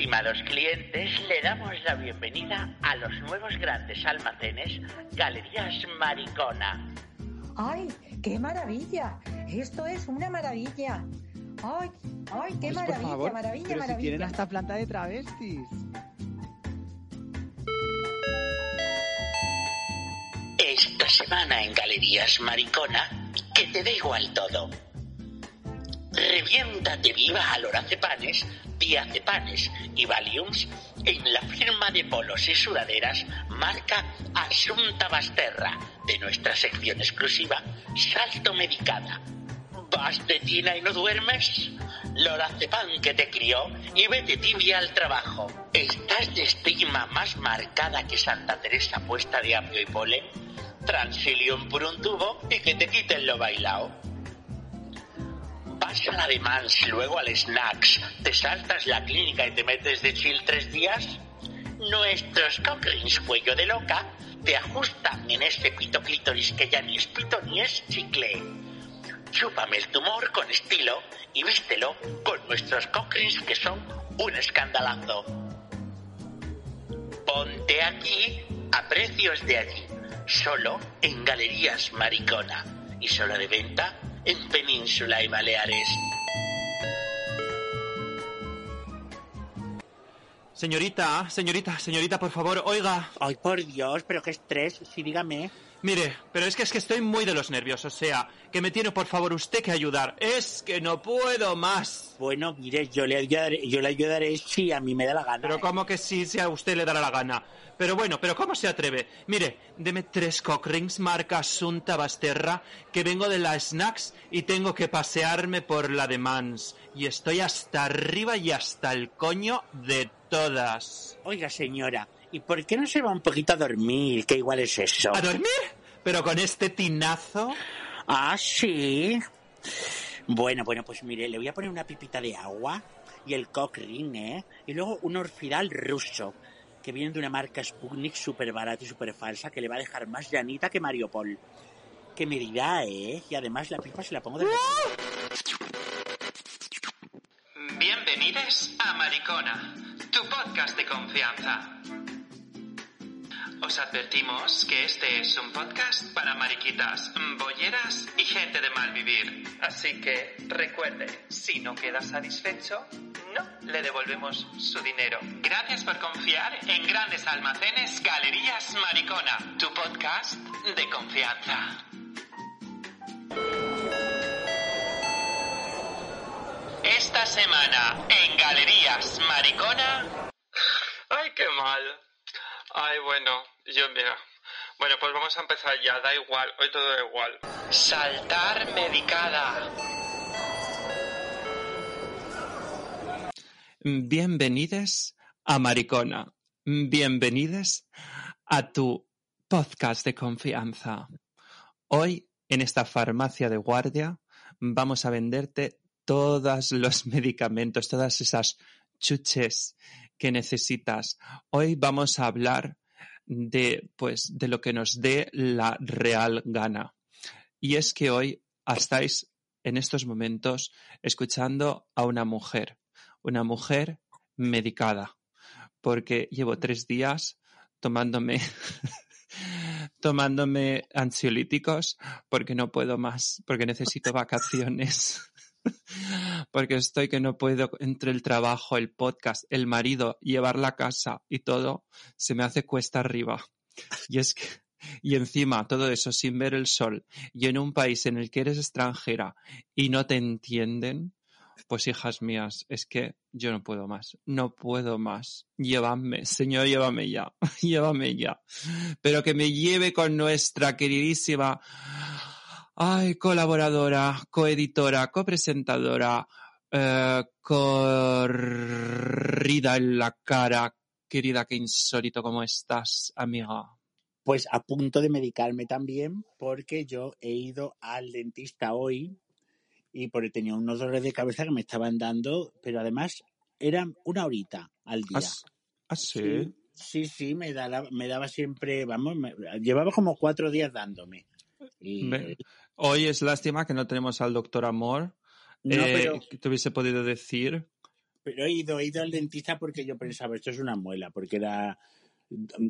Estimados clientes, le damos la bienvenida a los nuevos grandes almacenes Galerías Maricona. ¡Ay, qué maravilla! Esto es una maravilla. ¡Ay, ay, qué Pues, maravilla, por favor, maravilla, pero maravilla! si tienen hasta planta de travestis. Esta semana en Galerías Maricona, que te da igual todo. Reviéntate viva a lorazepanes, diazepanes y valiums en la firma de polos y sudaderas marca Asunta Basterra de nuestra sección exclusiva Salto Medicada. ¿Vas de tina y no duermes? Lorazepam que te crió y vete tibia al trabajo. ¿Estás de estigma más marcada que Santa Teresa puesta de apio y polen? Transilium por un tubo y que te quiten lo bailao. Vas a la de Mans, luego al Snacks, te saltas la clínica y te metes de chill tres días. Nuestros Cochrings cuello de loca te ajustan en ese pito clítoris que ya ni es pito ni es chicle. Chúpame el tumor con estilo y vístelo con nuestros Cochrings que son un escandalazo. Ponte aquí a precios de allí, solo en Galerías Maricona y solo de venta en Península y Baleares. Señorita, señorita, señorita, por favor, oiga. Ay, por Dios, pero qué estrés, sí, dígame. Mire, pero es que es que estoy muy de los nervios, o sea, que me tiene por favor usted que ayudar. Es que no puedo más. Bueno, mire, yo le ayudaré, yo le ayudaré si a mí me da la gana. Pero ¿eh? como que sí, si a usted le dará la gana. Pero bueno, pero ¿cómo se atreve? Mire, deme tres cockrings marca Asunta Basterra, que vengo de la Snacks y tengo que pasearme por la de Mans. Y estoy hasta arriba y hasta el coño de todas. Oiga, señora, ¿y por qué no se va un poquito a dormir? Que igual es eso. ¿A dormir? ¿Pero con este tinazo? Ah, sí. Bueno, bueno, pues mire, le voy a poner una pipita de agua y el cockring, ¿eh? Y luego un orfidal ruso, que viene de una marca Sputnik súper barata y súper falsa, que le va a dejar más llanita que Mariupol. Que me dirá, ¿eh? Y además la pipa se la pongo de... Bienvenidos a Maricona, tu podcast de confianza. Os advertimos que este es un podcast para mariquitas, bolleras y gente de mal vivir. Así que recuerde, si no queda satisfecho, no le devolvemos su dinero. Gracias por confiar en Grandes Almacenes Galerías Maricona, tu podcast de confianza. Esta semana en Galerías Maricona. Ay, qué mal. Ay, bueno, yo mira. Bueno, pues vamos a empezar ya, da igual, hoy todo da igual. Saltar medicada. Bienvenidos a Maricona. Bienvenidos a tu podcast de confianza. Hoy, en esta farmacia de guardia, vamos a venderte todos los medicamentos, todas esas chuches que necesitas. Hoy vamos a hablar de, pues, de lo que nos dé la real gana. Y es que hoy estáis en estos momentos escuchando a una mujer, una mujer medicada, porque llevo tres días tomándome tomándome ansiolíticos porque no puedo más, porque necesito vacaciones. Porque estoy que no puedo entre el trabajo, el podcast, el marido, llevar la casa y todo, se me hace cuesta arriba. Y es que, y encima todo eso sin ver el sol y en un país en el que eres extranjera y no te entienden, pues hijas mías, es que yo no puedo más, no puedo más. Llévame, Señor, llévame ya, llévame ya. Pero que me lleve con nuestra queridísima, ay, colaboradora, coeditora, copresentadora, eh, corrida en la cara. Querida, qué insólito, ¿cómo estás, amiga? Pues a punto de medicarme también porque yo he ido al dentista hoy y porque tenía unos dolores de cabeza que me estaban dando, pero además eran una horita al día. ¿Ah, sí? Sí, sí, me, daba, me daba siempre, vamos, me- llevaba como cuatro días dándome. Y, Hoy es lástima que no tenemos al doctor Amor. no, eh, pero, que te hubiese podido decir. pero he ido, he ido al dentista porque yo pensaba, esto es una muela, porque era,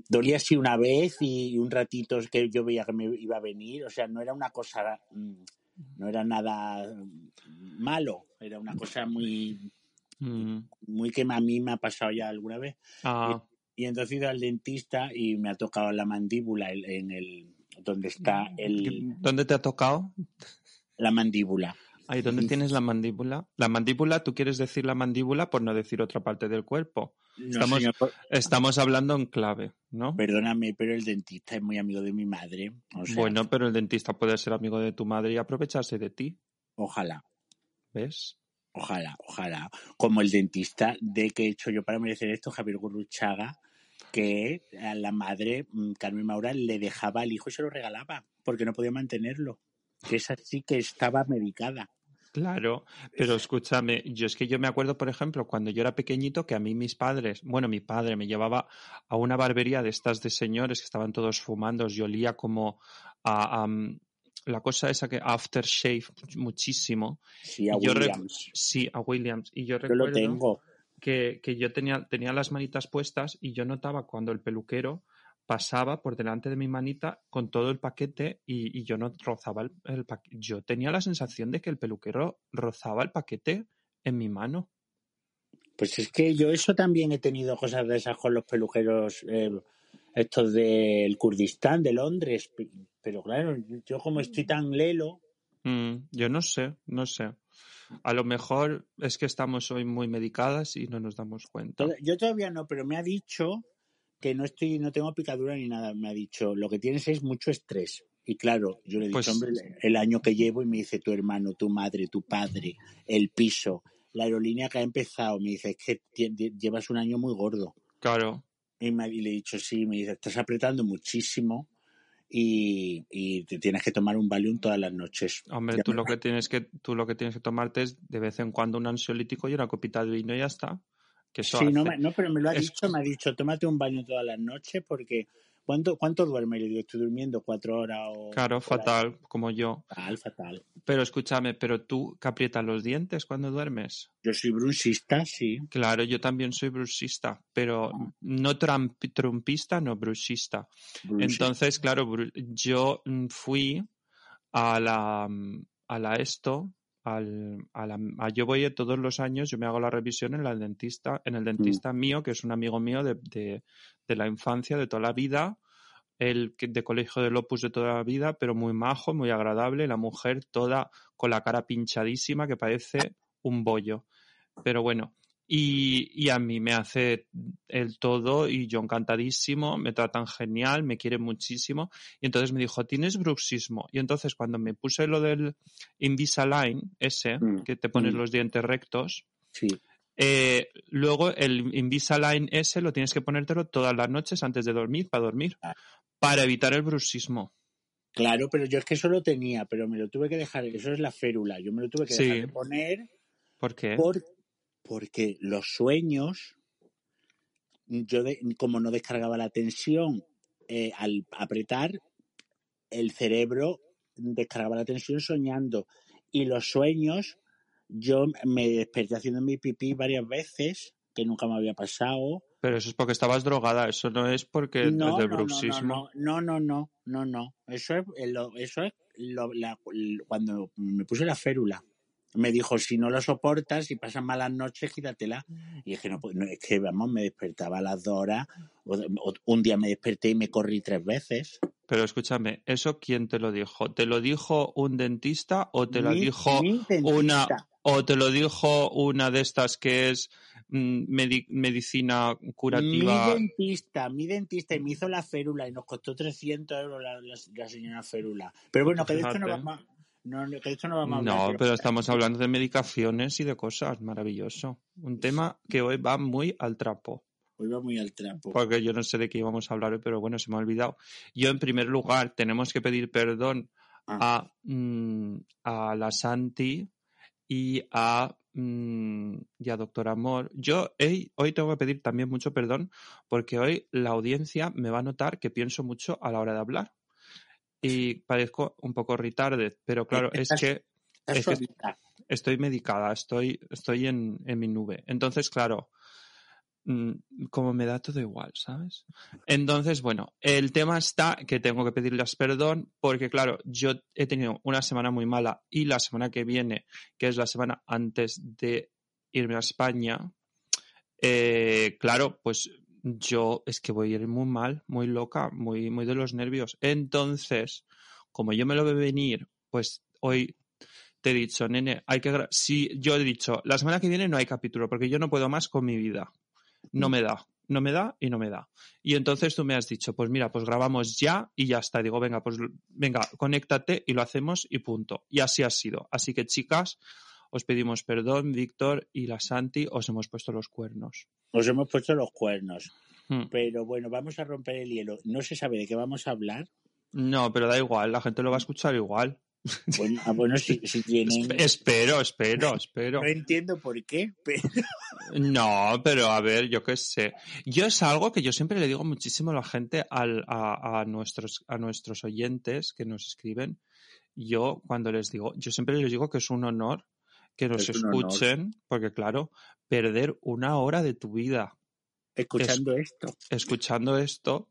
dolía así una vez y un ratito que yo veía que me iba a venir, o sea, no era una cosa, mm, no era nada mm, malo, era una cosa muy, Mm, muy que a mí me ha pasado ya alguna vez. ah, Y entonces he ido al dentista y me ha tocado la mandíbula el- en el donde está el, ¿Dónde te ha tocado? la mandíbula. Ahí, ¿dónde tienes la mandíbula? La mandíbula, tú quieres decir la mandíbula por no decir otra parte del cuerpo. No, Estamos- señor, por- Estamos hablando en clave, ¿no? perdóname, pero el dentista es muy amigo de mi madre. O sea, bueno, pero el dentista puede ser amigo de tu madre y aprovecharse de ti, ojalá, ¿ves? ojalá, ojalá. Como el dentista de que he hecho yo para merecer esto, Javier Gurruchaga, que a la madre, mm, Carmen Maura, le dejaba al hijo y se lo regalaba, porque no podía mantenerlo. Que esa sí que estaba medicada. Claro, pero escúchame, yo es que yo me acuerdo, por ejemplo, cuando yo era pequeñito, que a mí mis padres, bueno, mi padre me llevaba a una barbería de estas de señores que estaban todos fumando, yo olía como a, a, mm, la cosa esa que aftershave muchísimo, Sí, a yo Williams. sí, a Williams, y yo Yo lo tengo. Que, que yo tenía, tenía las manitas puestas y yo notaba cuando el peluquero pasaba por delante de mi manita con todo el paquete y, y yo no rozaba el, el paquete. Yo tenía la sensación de que el peluquero rozaba el paquete en mi mano. Pues es que yo eso también he tenido cosas de esas con los peluqueros eh, estos del Kurdistán, de Londres. Pe- Pero claro, yo como estoy tan lelo, Mm, yo no sé, no sé. A lo mejor es que estamos hoy muy medicadas y no nos damos cuenta. yo todavía no, pero me ha dicho que no estoy, no tengo picadura ni nada. Me ha dicho, lo que tienes es mucho estrés. Y claro, yo le he dicho, Pues- hombre, el año que llevo y me dice tu hermano, tu madre, tu padre, el piso, la aerolínea que ha empezado, me dice, es que llevas un año muy gordo. Claro, Y, me- y le he dicho, sí, me dice, estás apretando muchísimo y, y te tienes que tomar un Valium todas las noches. hombre, Ya tú lo que tienes que, tú lo que tienes que tomarte es de vez en cuando un ansiolítico y una copita de vino y ya está. Que eso Sí, no, hace- me- no, pero me lo ha es- dicho, me ha dicho, tómate un baño todas las noches porque ¿cuánto, cuánto duerme? Y le digo, estoy durmiendo cuatro horas o... Claro, fatal, como yo. Fatal, fatal. Pero escúchame, ¿pero tú que aprietas los dientes cuando duermes? Yo soy bruxista, sí. Claro, yo también soy bruxista, pero Ah. no tramp- trumpista, no bruxista. bruxista. Entonces, claro, yo mm, fui a la, mm, a la esto, al, a la, a- yo voy todos los años, yo me hago la revisión en la dentista, en el dentista mío, que es un amigo mío de, de, de la infancia, de toda la vida, el de colegio del Opus de toda la vida, pero muy majo, muy agradable, la mujer toda con la cara pinchadísima que parece un bollo. Pero bueno, y, y a mí me hace el todo y yo encantadísimo, me tratan genial, me quiere muchísimo. Y entonces me dijo, ¿tienes bruxismo? Y entonces cuando me puse lo del Invisalign, ese, Mm, que te pones mm. los dientes rectos, Sí. eh, luego el Invisalign ese lo tienes que ponértelo todas las noches antes de dormir, para dormir, Ah. para evitar el bruxismo. Claro, pero yo es que eso lo tenía, pero me lo tuve que dejar, eso es la férula, yo me lo tuve que Sí. dejar de poner ¿Por qué? por- porque los sueños, yo de- como no descargaba la tensión, eh, al apretar, el cerebro descargaba la tensión soñando. Y los sueños, yo me desperté haciendo mi pipí varias veces, que nunca me había pasado. Pero eso es porque estabas drogada, eso no es porque es No, del no, no, bruxismo. no, no, no, no, no, no. Eso es, eh, lo- eso es lo- la- cuando me puse la férula. Me dijo, si no lo soportas y pasas malas noches, quítatela. Y es que, no, es que vamos, me despertaba a las dos horas. o- o- un día me desperté y me corrí tres veces. Pero escúchame, ¿eso quién te lo dijo? ¿Te lo dijo un dentista o te lo Mi- dijo mi una o te lo dijo una de estas que es mm, medi- medicina curativa? Mi dentista, mi dentista, y me hizo la férula y nos costó 300 euros la, la- la señora férula. Pero bueno, que de esto no vamos a, No, no, de vamos a No, pero estamos hablando de medicaciones y de cosas, maravilloso. Un tema que hoy va muy al trapo, Hoy va muy al trapo. porque yo no sé de qué íbamos a hablar hoy, pero bueno, se me ha olvidado. Yo, en primer lugar, tenemos que pedir perdón Ah, a, mm, a la Santi y a, mm, y a Doctor Amor. Yo hey, hoy tengo que pedir también mucho perdón porque hoy la audiencia me va a notar que pienso mucho a la hora de hablar. Y parezco un poco retarded, pero claro, es que es estoy medicada, estoy, estoy en, en mi nube. Entonces, claro, mm, como me da todo igual, ¿sabes? Entonces, bueno, el tema está que tengo que pedirles perdón porque, claro, yo he tenido una semana muy mala y la semana que viene, que es la semana antes de irme a España, eh, claro, pues yo es que voy a ir muy mal, muy loca, muy, muy de los nervios. Entonces, como yo me lo veo venir, pues hoy te he dicho, nene, hay que... Sí, yo he dicho, la semana que viene no hay capítulo porque yo no puedo más con mi vida. No me da, no me da y no me da. Y entonces tú me has dicho, pues mira, pues grabamos ya y ya está. Digo, venga, pues venga, conéctate y lo hacemos y punto. Y así ha sido. Así que chicas, os pedimos perdón, Víctor y la Santi, os hemos puesto los cuernos. Nos hemos puesto los cuernos. Hmm. Pero bueno, vamos a romper el hielo. No se sabe de qué vamos a hablar. No, pero da igual, la gente lo va a escuchar igual. Bueno, ah, bueno si, si tienen... Espe- espero, espero, espero. No entiendo por qué, pero No, pero a ver, yo qué sé. Yo es algo que yo siempre le digo muchísimo a la gente, al- a, a nuestros, a nuestros oyentes que nos escriben. Yo cuando les digo, yo siempre les digo que es un honor que nos Es escuchen, porque claro, perder una hora de tu vida escuchando esto. escuchando esto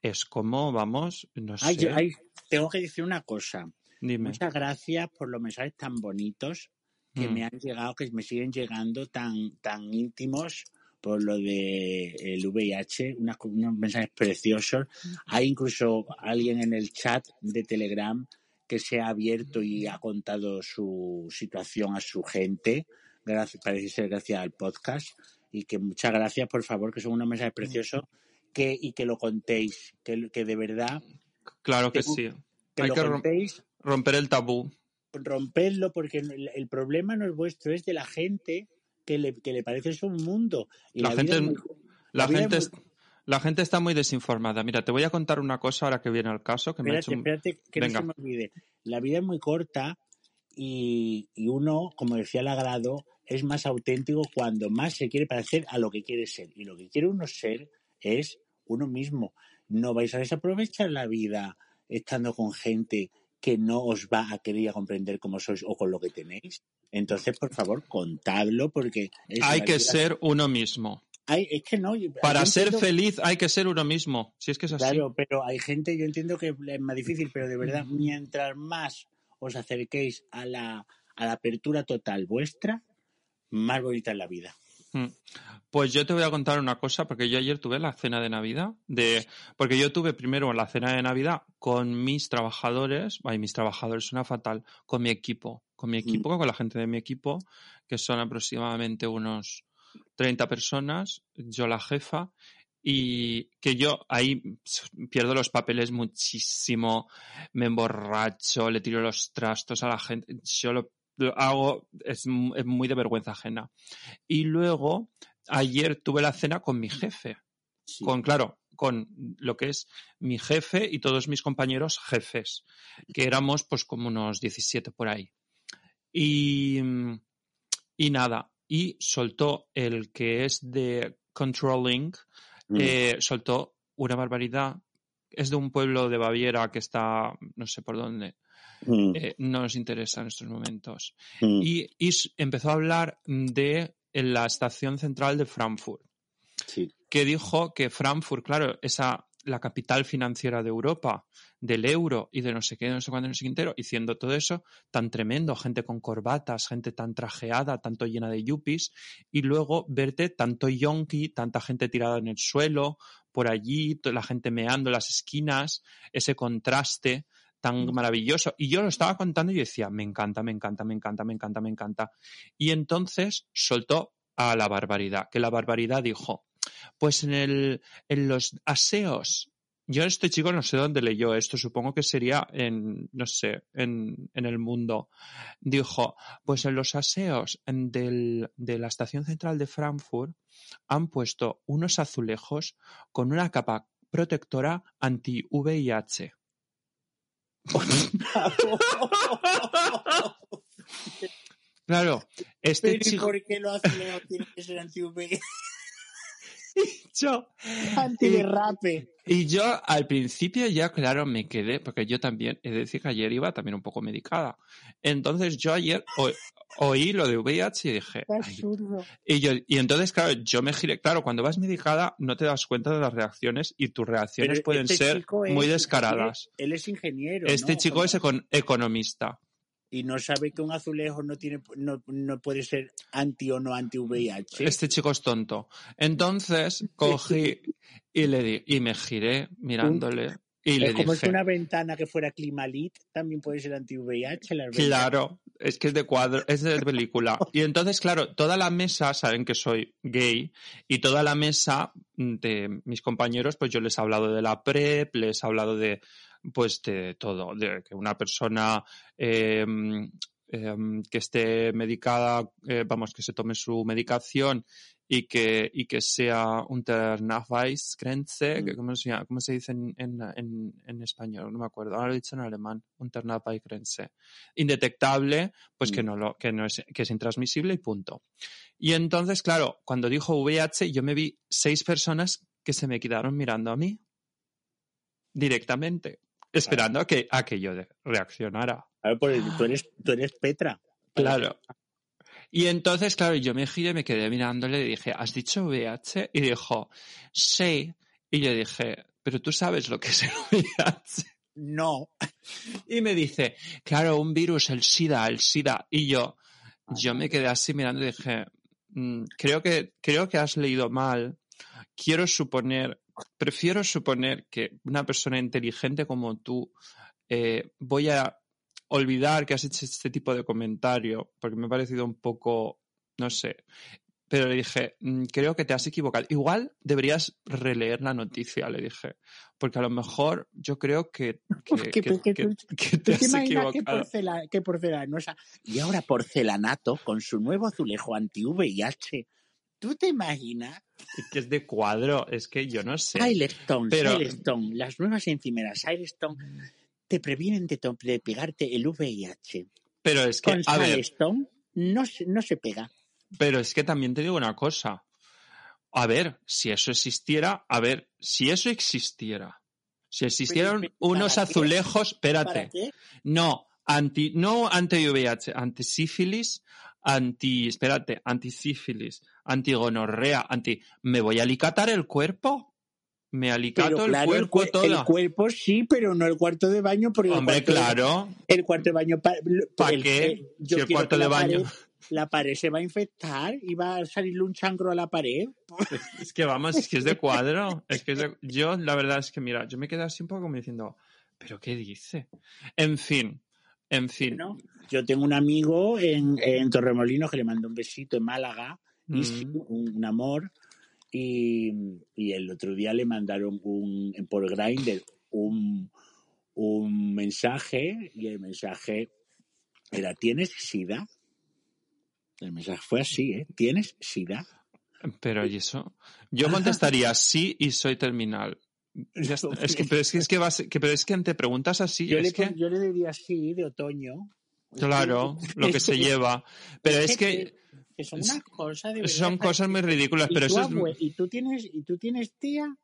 es como, vamos, no sé, Ay, yo- ay, tengo que decir una cosa. dime. Muchas gracias por los mensajes tan bonitos que Mm. me han llegado, que me siguen llegando tan, tan íntimos por lo de el VIH, unas- unos mensajes preciosos. Hay incluso alguien en el chat de Telegram que se ha abierto y ha contado su situación a su gente, gracias, parece ser gracias al podcast, y que muchas gracias, por favor, que son unos mensajes preciosos, que, y que lo contéis, que, que de verdad, Claro que sí. que Hay lo que contéis romper el tabú. romperlo porque el, el problema no es vuestro, es de la gente que le, que le parece eso un mundo. Y La la, vida gente- es muy- La la vida gente, es la gente está muy desinformada. Mira, te voy a contar una cosa ahora que viene al caso que me ha hecho... espérate, que Venga. no se me olvide. La vida es muy corta y, y uno, como decía Lagrado, es más auténtico cuando más se quiere parecer a lo que quiere ser. Y lo que quiere uno ser es uno mismo. No vais a desaprovechar la vida estando con gente que no os va a querer comprender como sois o con lo que tenéis. Entonces, por favor, contadlo porque es Hay que vida- ser uno mismo. Hay- es que no. yo- Para ser entiendo- feliz hay que ser uno mismo. Si es que es así. Claro, pero hay gente, yo entiendo que es más difícil, pero de verdad, mientras más os acerquéis a la, a la apertura total vuestra, más bonita es la vida. Mm. Pues yo te voy a contar una cosa, porque yo ayer tuve la cena de Navidad, de, porque yo tuve primero la cena de Navidad con mis trabajadores, ay, mis trabajadores suena fatal, con mi equipo, con mi equipo, con la gente de mi equipo, que son aproximadamente unos 30 personas, yo la jefa, y que yo ahí pierdo los papeles muchísimo, me emborracho, le tiro los trastos a la gente, yo lo, lo hago, es, es muy de vergüenza ajena. Y luego, ayer tuve la cena con mi jefe, Sí. con, claro, con lo que es mi jefe y todos mis compañeros jefes, que éramos pues como unos 17 por ahí. Y, y nada, y soltó el que es de Controlling, Mm. eh, soltó una barbaridad. Es de un pueblo de Baviera que está, no sé por dónde, Mm, eh, no nos interesa en estos momentos. mm, Y, empezó a hablar de la estación central de Frankfurt, sí. que dijo que Frankfurt, claro, esa la capital financiera de Europa, del euro y de no sé qué, no sé cuándo, no sé qué entero, y siendo todo eso tan tremendo, gente con corbatas, gente tan trajeada, tanto llena de yuppies, y luego verte tanto yonki, tanta gente tirada en el suelo, por allí, la gente meando las esquinas, ese contraste tan maravilloso. Y yo lo estaba contando y yo decía, me encanta, me encanta, me encanta, me encanta, me encanta. Y entonces soltó a la barbaridad, que la barbaridad dijo, pues en, el, en los aseos yo este chico no sé dónde leyó esto, supongo que sería en, no sé, en, en el mundo. Dijo, pues en los aseos del, de la estación central de Frankfurt han puesto unos azulejos con una capa protectora anti-VIH. Claro, este Pero ¿y chico... por qué lo hace tiene que ser anti yo, Antiderrape. Y yo al principio ya, claro, me quedé, porque yo también, es decir, que ayer iba también un poco medicada. Entonces yo ayer o- oí lo de VIH y dije, y, yo, y entonces, claro, yo me giré, claro, cuando vas medicada no te das cuenta de las reacciones y tus reacciones Pero pueden este ser muy ingeniero- descaradas. Él es ingeniero. Este ¿no? chico es econ- economista. Y no sabe que un azulejo no tiene no, no puede ser anti o no anti VIH. Este chico es tonto. Entonces cogí y le di, y me giré mirándole y le es como si dije, una ventana que fuera Climalit también puede ser anti VIH. Las ventanas. Claro, es que es de cuadro, es de película. Y entonces, claro, toda la mesa saben que soy gay y toda la mesa de mis compañeros, pues yo les he hablado de la PrEP, les he hablado de, pues de todo, de que una persona eh, em, que esté medicada, eh, vamos, que se tome su medicación y que, y que sea un Internaweisgrenze, que ¿cómo, se llama? ¿cómo se dice en, en, en, en español? No me acuerdo, ahora lo he dicho en alemán, Internaweisgrenze. Indetectable, pues que Mm. no lo, que no es, que es intransmisible y punto. Y entonces, claro, cuando dijo VIH, yo me vi seis personas que se me quedaron mirando a mí directamente, esperando a que, a que yo reaccionara. Claro, tú eres, tú eres Petra. Claro. Y entonces, claro, yo me giré, me quedé mirándole y dije, ¿has dicho VIH? Y dijo, sí. Y yo dije, pero tú sabes lo que es el VIH. No. Y me dice, claro, un virus, el SIDA, el SIDA. Y yo, yo me quedé así mirando y dije, "Mm, creo que, creo que has leído mal. Quiero suponer, prefiero suponer que una persona inteligente como tú, eh, voy a olvidar que has hecho este tipo de comentario, porque me ha parecido un poco, no sé. Pero le dije, "Mm, creo que te has equivocado. Igual deberías releer la noticia, le dije. Porque a lo mejor yo creo que, que, Que- que- que- que- que- que ¿Tú te has equivocado. porcela, que porcelanosa? Y ahora porcelanato con su nuevo azulejo anti-VIH. ¿Tú te imaginas? Es que es de cuadro, es que yo no sé. Silestone, Pero- Silestone, las nuevas encimeras Silestone te previenen de, pegarte el VIH. Pero es que, Con a ver, Silestone no se, no se pega. pero es que también te digo una cosa. A ver, si eso existiera, a ver, si eso existiera, si existieran pero, unos ¿para qué? azulejos, ¿Para espérate, qué? no, anti, no anti-VIH, anti-sífilis, anti, espérate, anti-sífilis, anti-gonorrea, anti, ¿me voy a alicatar el cuerpo? ¿Me alicato Pero el claro, el, cuerpo cue- todo? el cuerpo sí, pero no el cuarto de baño. Porque el Hombre, de- claro, el cuarto de baño. pa- ¿Pa el- qué? el- yo Si el cuarto de baño- pared- la pared se va a infectar y va a salirle un chancro a la pared. Es que vamos, es que es de cuadro. Es que es de- yo, la verdad es que, mira, yo me quedé así un poco como diciendo, ¿pero qué dice? En fin, en fin. ¿no? Yo tengo un amigo en, en Torremolinos que le mandó un besito en Málaga, y sí, Mm. un, un amor, y, y el otro día le mandaron un, por Grindr un, un mensaje, y el mensaje era, ¿tienes sida? El mensaje fue así, ¿eh? ¿Tienes sida? Pero ¿y eso? Yo contestaría sí y soy terminal. Ya está. Es que, pero es que, es que, vas- que- pero es que ante preguntas así, Yo, es le, que, yo le diría sí, de otoño. claro, lo que se lleva. Pero es que que son unas cosas de son verdad, cosas muy ridículas, y pero tú, eso es... y tú tienes y tú tienes tía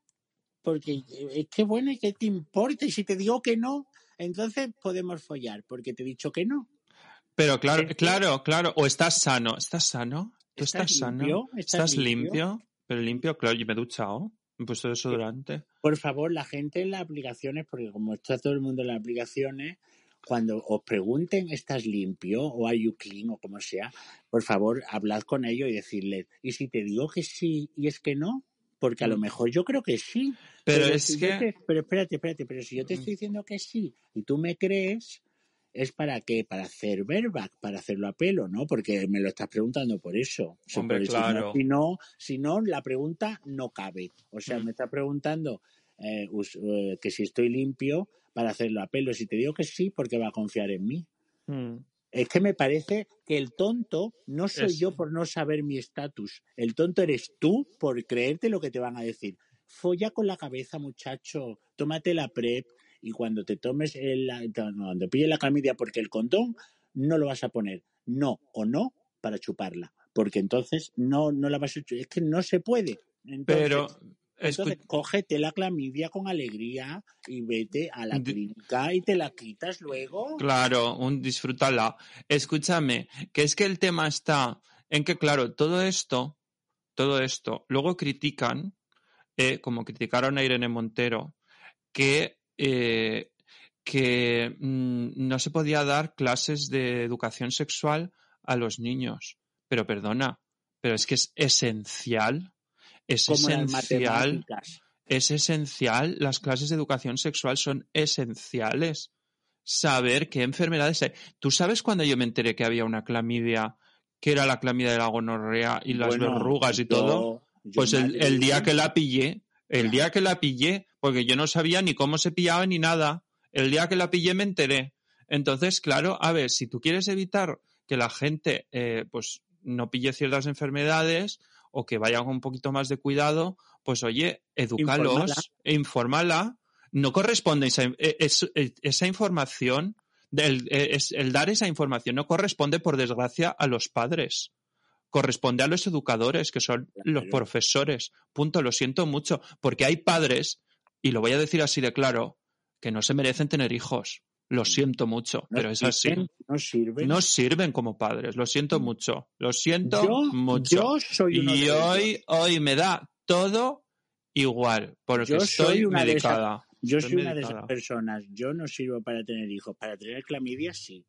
porque es que bueno y que te importa y si te digo que no entonces podemos follar porque te he dicho que no Pero claro, claro, claro. O estás sano. ¿Estás sano? ¿Tú ¿Estás estás, sano? limpio? ¿Estás ¿Estás limpio? limpio? Pero limpio, claro, yo me he duchado. Me he puesto desodorante. por favor la gente en las aplicaciones porque como está todo el mundo en las aplicaciones cuando os pregunten ¿estás limpio? o ¿are you clean? o como sea por favor hablad con ellos y decirles y si te digo que sí y es que no porque a lo Mm. mejor yo creo que sí Pero, Pero es si que... te- pero espérate, espérate, pero si yo te Mm. estoy diciendo que sí y tú me crees, ¿es para qué? Para hacer verback, para hacerlo a pelo, ¿no? Porque me lo estás preguntando por eso. Hombre, claro. Si no, si no, la pregunta no cabe. O sea, Mm. me estás preguntando eh, eh, que si estoy limpio para hacerlo a pelo. Si te digo que sí, porque va a confiar en mí. Mm. Es que me parece que el tonto no soy Es- yo por no saber mi estatus. El tonto eres tú por creerte lo que te van a decir. Folla con la cabeza, muchacho. Tómate la PrEP y cuando te tomes el, la- cuando pilles la clamidia, porque el condón no lo vas a poner no o no para chuparla. Porque entonces no, no la vas a chupar. Es que no se puede. Entonces, Pero, entonces cógete la clamidia con alegría y vete a la clínica y te la quitas luego. Claro, un disfrútala. Escúchame, que es que el tema está en que, claro, todo esto, todo esto, luego critican, eh, como criticaron a Irene Montero, que, eh, que mm, no se podía dar clases de educación sexual a los niños. Pero perdona, pero es que es esencial, es como esencial es esencial, las clases de educación sexual son esenciales. Saber qué enfermedades hay. ¿Tú sabes cuando yo me enteré que había una clamidia, que era la clamidia de la gonorrea y las Bueno, verrugas y yo- todo? yo Pues el, el día que la pillé, el día que la pillé, porque yo no sabía ni cómo se pillaba ni nada, el día que la pillé me enteré. Entonces, claro, a ver, si tú quieres evitar que la gente eh, pues no pille ciertas enfermedades o que vaya con un poquito más de cuidado, pues oye, edúcalos Infórmala. e infórmala. No corresponde esa, es- eh, esa información, es- el dar esa información no corresponde, por desgracia, a los padres corresponde a los educadores, que son los profesores. Punto, lo siento mucho, porque hay padres, y lo voy a decir así de claro, que no se merecen tener hijos. Lo siento mucho, no pero es así. No sirven. No sirven como padres, lo siento mucho, lo siento yo, mucho. yo soy uno y de hoy, ellos. hoy me da todo igual, porque Yo estoy soy una de esas- medicada. Yo estoy soy una de esas personas. Yo no sirvo para tener hijos. Para tener clamidia sí.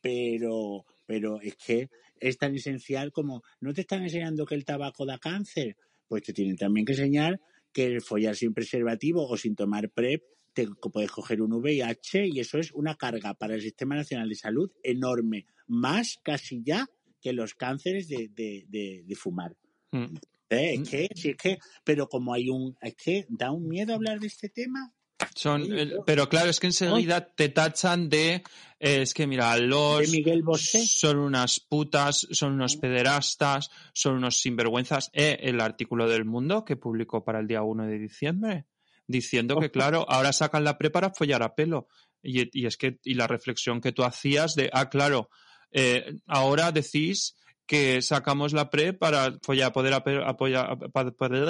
Pero, pero es que es tan esencial como no te están enseñando que el tabaco da cáncer. Pues te tienen también que enseñar que el follar sin preservativo o sin tomar PrEP te puedes coger un VIH y eso es una carga para el Sistema Nacional de Salud enorme. Más casi ya que los cánceres de, de, de, de fumar. Mm. Eh, es que, si es que, pero como hay un, es que da un miedo hablar de este tema. Son, el- pero claro, es que enseguida te tachan de, eh, es que mira, los De Miguel Bosé. son unas putas, son unos pederastas, son unos sinvergüenzas. Eh, el artículo del Mundo que publicó para el día 1 de diciembre, diciendo que claro, ahora sacan la pre para follar a pelo. Y, y es que, y la reflexión que tú hacías de, ah, claro, eh, ahora decís que sacamos la pre para follar, poder apoyar- para poder,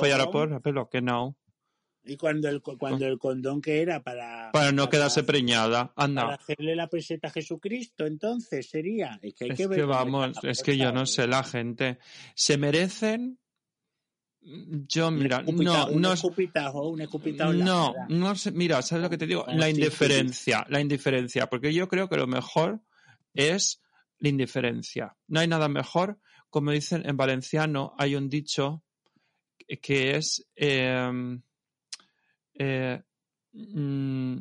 follar a pelo, que no. Y cuando el, cuando el condón que era para... Para no para- quedarse preñada. Para Anda. hacerle la peseta a Jesucristo, entonces sería. Es que hay Es que que, ver. dónde vamos, es que yo no sé, la gente. ¿Se merecen? Yo, mira, no, un no, escupitajo, un escupitajo no, no sé, mira, ¿sabes lo que te digo? La indiferencia, la indiferencia, porque yo creo que lo mejor es la indiferencia. No hay nada mejor, como dicen en valenciano, hay un dicho que es eh, eh, mm,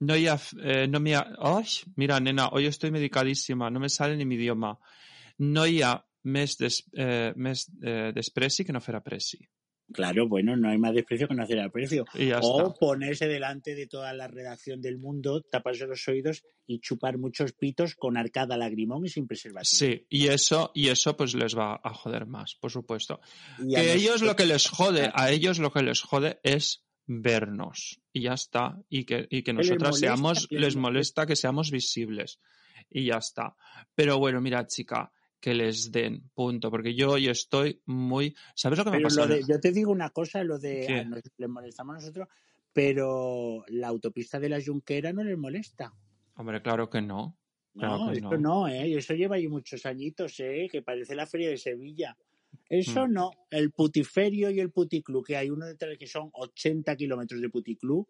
no ha, eh, no mira, nena, hoy estoy medicadísima, no me sale ni mi idioma. No ha més, des, eh, despreci que no fer apreci. Claro, bueno, no hay más desprecio que no hacer aprecio. Ya o está. ponerse delante de toda la redacción del mundo, taparse los oídos y chupar muchos pitos con arcada lagrimón y sin preservativo. Sí, y eso, y eso pues les va a joder más, por supuesto. Y a Que ellos lo que les jode, a ellos lo que les jode es vernos. Y ya está. Y que, y que nosotras seamos, les les molesta. que seamos visibles. Y ya está. Pero bueno, mira, chica, que les den, punto. Porque yo hoy estoy muy. ¿Sabes lo que me pasa? de- yo te digo una cosa, lo de les molestamos a nosotros, pero la autopista de la Junquera no les molesta. Hombre, claro que no. Claro No, que no. no, ¿eh? Eso lleva ahí muchos añitos, ¿eh? Que parece la feria de Sevilla. Eso Mm. no. El putiferio y el puticlub, que hay uno detrás que son 80 kilómetros de puticlub,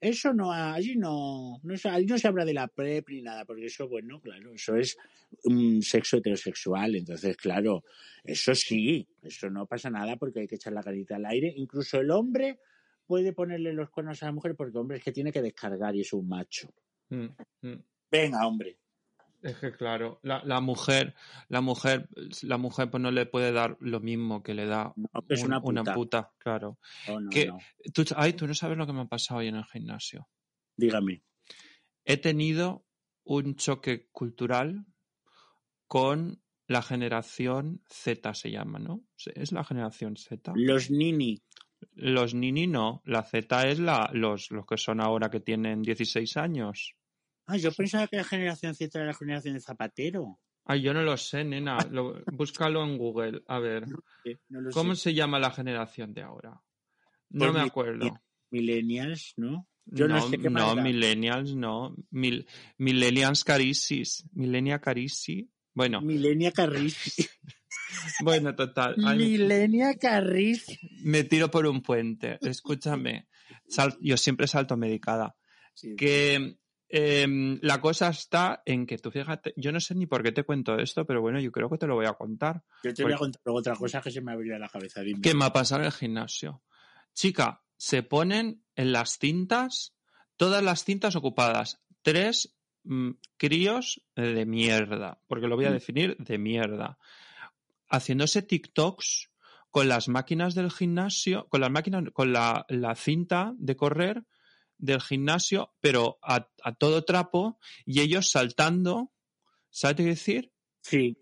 eso no, allí no, no, allí no se habla de la PrEP ni nada, porque eso, bueno, claro, eso es un sexo heterosexual, entonces, claro, eso sí, eso no pasa nada porque hay que echar la carita al aire. Incluso el hombre puede ponerle los cuernos a la mujer porque, hombre, es que tiene que descargar y es un macho. Mm, mm. Venga, hombre. Es que claro, la, la mujer, la mujer, la mujer pues no le puede dar lo mismo que le da No, es un- una puta. claro. Oh, no, que, no. tú, ay, tú no sabes lo que me ha pasado hoy en el gimnasio. Dígame. He tenido un choque cultural con la generación Z, se llama, ¿no? Es la generación Z. Los nini. Los Nini no, la Z es la, los, los que son ahora que tienen 16 años. Ah, yo pensaba que la generación Z era la generación de Zapatero. Ay, yo no lo sé, nena. Lo- búscalo en Google. A ver, No ¿cómo sé. se llama la generación de ahora? No me acuerdo. Millennials, ¿no? Yo no, no, sé qué no, millennials, no. Mil, millennials carisis. Millenia carisi. Bueno, Milenia Carris. bueno, total. Ay, Milenia me tiro por un puente. Escúchame. Sal- yo siempre salto medicada. que em, la cosa está en que tú fíjate, yo no sé ni por qué te cuento esto, pero bueno, yo creo que te lo voy a contar. Yo te voy a contar otra cosa que se me abrió la cabeza. Dime. ¿Qué me ha pasado en el gimnasio? Chica, se ponen en las cintas, todas las cintas ocupadas, tres mm, críos de mierda, porque lo voy a Mm. definir de mierda, haciéndose TikToks con las máquinas del gimnasio, con las máquinas, con la, la cinta de correr del gimnasio, pero a, a todo trapo, y ellos saltando, ¿sabes qué decir? Sí.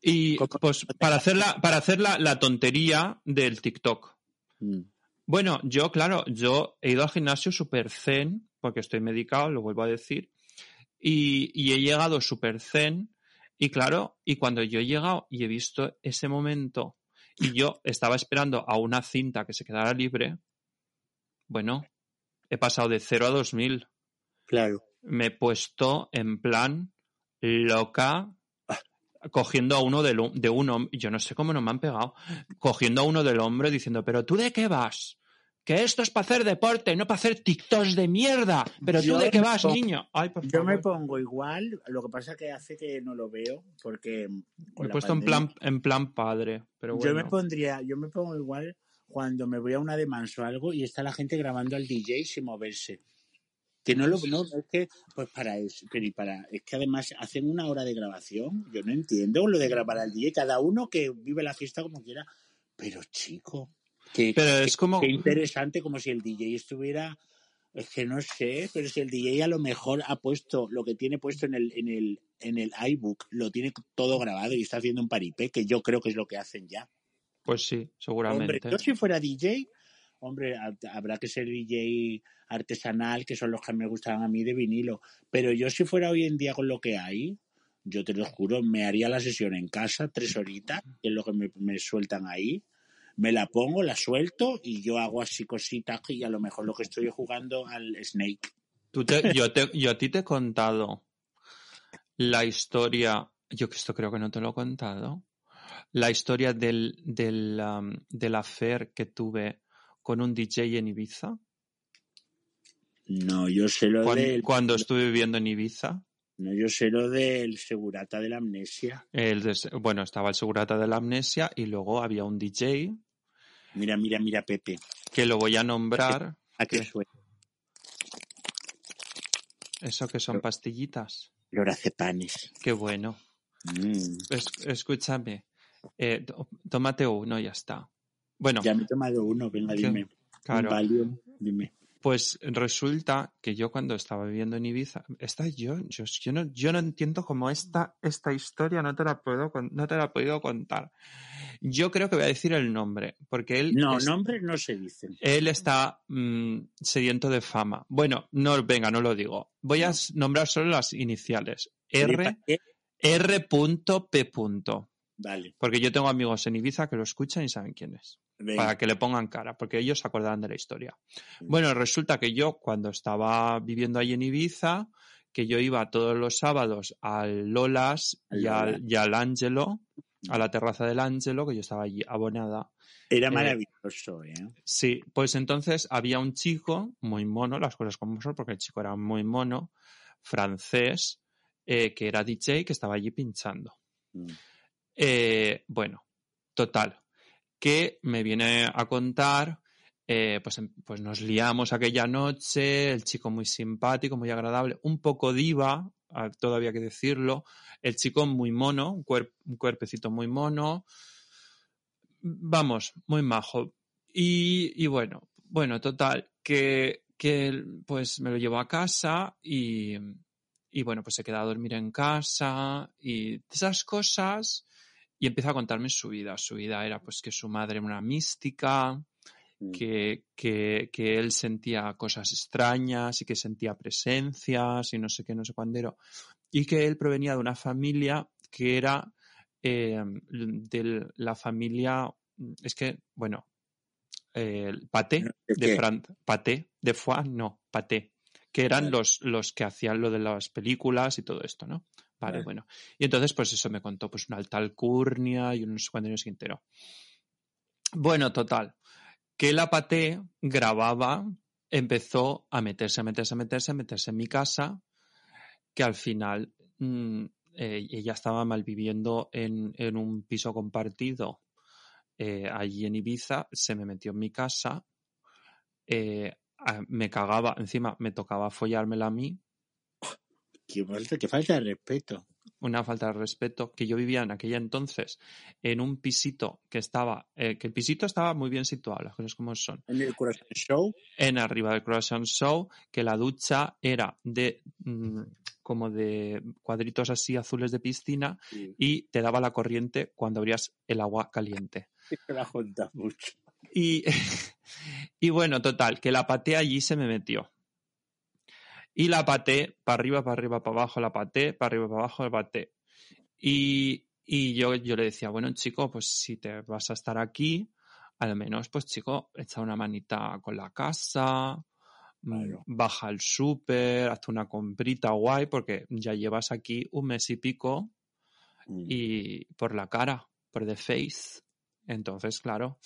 Y pues para hacer la, para hacer la, la tontería del TikTok. Mm. Bueno, yo, claro, yo he ido al gimnasio super zen, porque estoy medicado, lo vuelvo a decir, y, y he llegado super zen, y claro, y cuando yo he llegado y he visto ese momento, y yo estaba esperando a una cinta que se quedara libre, bueno, he pasado de 0 a 2000. Claro. Me he puesto en plan loca, cogiendo a uno del, de un hombre, yo no sé cómo no me han pegado, cogiendo a uno del hombre diciendo, pero tú de qué vas? Que esto es para hacer deporte, no para hacer TikToks de mierda. Pero tú Yo de qué vas, pongo- niño. Ay, por Yo me pongo igual, lo que pasa que hace que no lo veo, porque Me he puesto en plan, en plan padre. Pero Yo me bueno. pondría, yo me pongo igual cuando me voy a una de manso o algo y está la gente grabando al DJ sin moverse. Que no lo, no, es que, pues para eso, pero y para, es que además hacen una hora de grabación, yo no entiendo lo de grabar al DJ, cada uno que vive la fiesta como quiera, pero chico, que, Pero que- es como, Qué interesante, como si el DJ estuviera. Es que no sé, pero si el DJ a lo mejor ha puesto lo que tiene puesto en el, en el, en el iBook, lo tiene todo grabado y está haciendo un paripé, que yo creo que es lo que hacen ya. Pues sí, Hombre, seguramente. yo si fuera DJ, hombre, ha- habrá que ser DJ artesanal, que son los que me gustaban a mí de vinilo. Pero yo si fuera hoy en día con lo que hay, yo te lo juro, me haría la sesión en casa, tres horitas, que es lo que me, me sueltan ahí. Me la pongo, la suelto y yo hago así cositas y a lo mejor lo que estoy es jugando al Snake. Tú te- yo, te, yo a ti te he contado la historia, yo que esto creo que no te lo he contado, la historia del, del, um, del affair que tuve con un DJ en Ibiza, No, yo sé lo cuan- del, cuando estuve viviendo en Ibiza. no, yo sé lo del segurata de la amnesia. El bueno, estaba el segurata de la amnesia y luego había un DJ Mira, mira, mira, Pepe. que lo voy a nombrar. ¿A qué suena? Eso que son pastillitas. Lorazepanes. Qué bueno. Mm. Es- escúchame. Eh, tó- tómate uno y ya está. Bueno, Ya me he tomado uno, venga, dime. claro. Un Valium, dime. Pues resulta que yo cuando estaba viviendo en Ibiza, esta yo, yo, yo no, yo no entiendo cómo esta, esta historia no te la puedo, no te la he podido contar. Yo creo que voy a decir el nombre, porque él, No, es- nombres no se dicen. él está mm, sediento de fama. Bueno, no, venga, no lo digo. Voy a nombrar solo las iniciales. R, ¿Qué? R.P. Porque yo tengo amigos en Ibiza que lo escuchan y saben quién es. venga. para que le pongan cara, porque ellos se acordarán de la historia. Bueno, resulta que yo cuando estaba viviendo ahí en Ibiza, que yo iba todos los sábados al Lolas y Al y Ángelo, a la terraza del Ángelo, que yo estaba allí abonada. Era eh, maravilloso, ¿eh? Sí, pues entonces había un chico muy mono, las cosas como son, porque el chico era muy mono, francés, eh, que era DJ, que estaba allí pinchando. Mm. Eh, bueno, total, que me viene a contar, eh, pues, em- pues nos liamos aquella noche, el chico muy simpático, muy agradable, un poco diva, ah, todo había que decirlo. El chico muy mono, un, cuer- un cuerpecito muy mono. Vamos, muy majo. Y, y bueno, bueno, total, que, que pues me lo llevó a casa y, y bueno, pues se queda a dormir en casa y esas cosas. Y empieza a contarme su vida. Su vida era pues que su madre era una mística, Mm. que, que, que él sentía cosas extrañas y que sentía presencias y no sé qué, no sé cuándo Y que él provenía de una familia que era eh, de la familia, es que, bueno, eh, el paté ¿De? Fran, paté de foie, no, paté, que eran los, los que hacían lo de las películas y todo esto, ¿no? Vale, Vale. bueno. Y entonces, pues eso me contó, pues una alta alcurnia y unos cuantos entero. Bueno, total, que la paté grababa, empezó a meterse, a meterse, a meterse, a meterse en mi casa, que al final mm, eh, ella estaba malviviendo en, en un piso compartido eh, allí en Ibiza, se me metió en mi casa, eh, me cagaba, encima me tocaba follármela a mí, Qué falta, qué falta de respeto. una falta de respeto, que yo vivía en aquella entonces en un pisito que estaba, eh, que el pisito estaba muy bien situado, las cosas como son, En el Corazón Show, en arriba del Croissant Show, que la ducha era de mm, como de cuadritos así azules de piscina sí, y te daba la corriente cuando abrías el agua caliente. la mucho. Y, y bueno, total, que la paté allí se me metió. Y la paté para arriba, para arriba, para abajo, la paté, para arriba, para abajo, la paté. Y, y yo, yo le decía, bueno, chico, pues si te vas a estar aquí, al menos, pues chico, echa una manita con la casa, mm, baja al súper, hazte una comprita guay, porque ya llevas aquí un mes y pico Mm. y por la cara, por the face. Entonces, claro.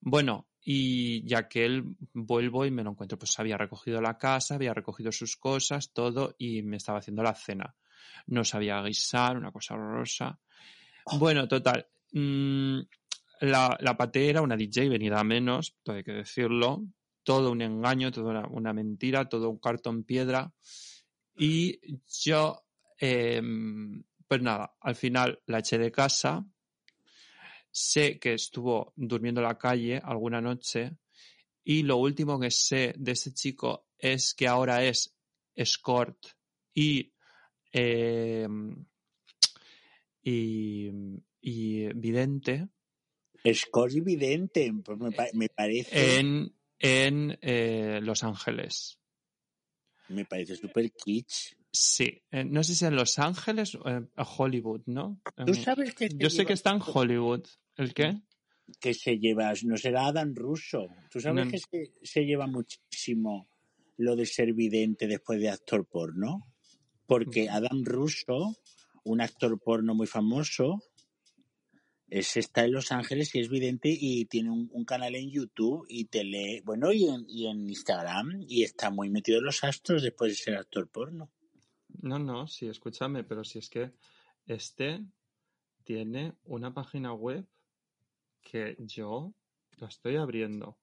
Bueno, y ya que él vuelvo y me lo encuentro, pues había recogido la casa, había recogido sus cosas, todo, y me estaba haciendo la cena. No sabía guisar, una cosa horrorosa. Bueno, total. mm, la, la paté era una DJ venida a menos, todo hay que decirlo. Todo un engaño, toda una, una mentira, todo un cartón piedra. Y yo, em, pues nada, al final la eché de casa. Sé que estuvo durmiendo en la calle alguna noche. Y lo último que sé de ese chico es que ahora es escort y, em, y, y vidente Scott evidente, pues me, pa- me parece, en, en eh, Los Ángeles. me parece súper kitsch. Sí, eh, no sé si en Los Ángeles o en Hollywood, ¿no? Tú sabes que Yo sé que está en Hollywood. ¿El qué? que se lleva, no será Adam Russo. Tú sabes No. que se, se lleva muchísimo lo de ser vidente después de actor porno. Porque Adam Russo, un actor porno muy famoso, es, está en Los Ángeles y es vidente y tiene un, un canal en YouTube y te lee, bueno, y en, y en Instagram y está muy metido en los astros después de ser actor porno. No, no, sí, escúchame, pero si es que este tiene una página web que yo la estoy abriendo.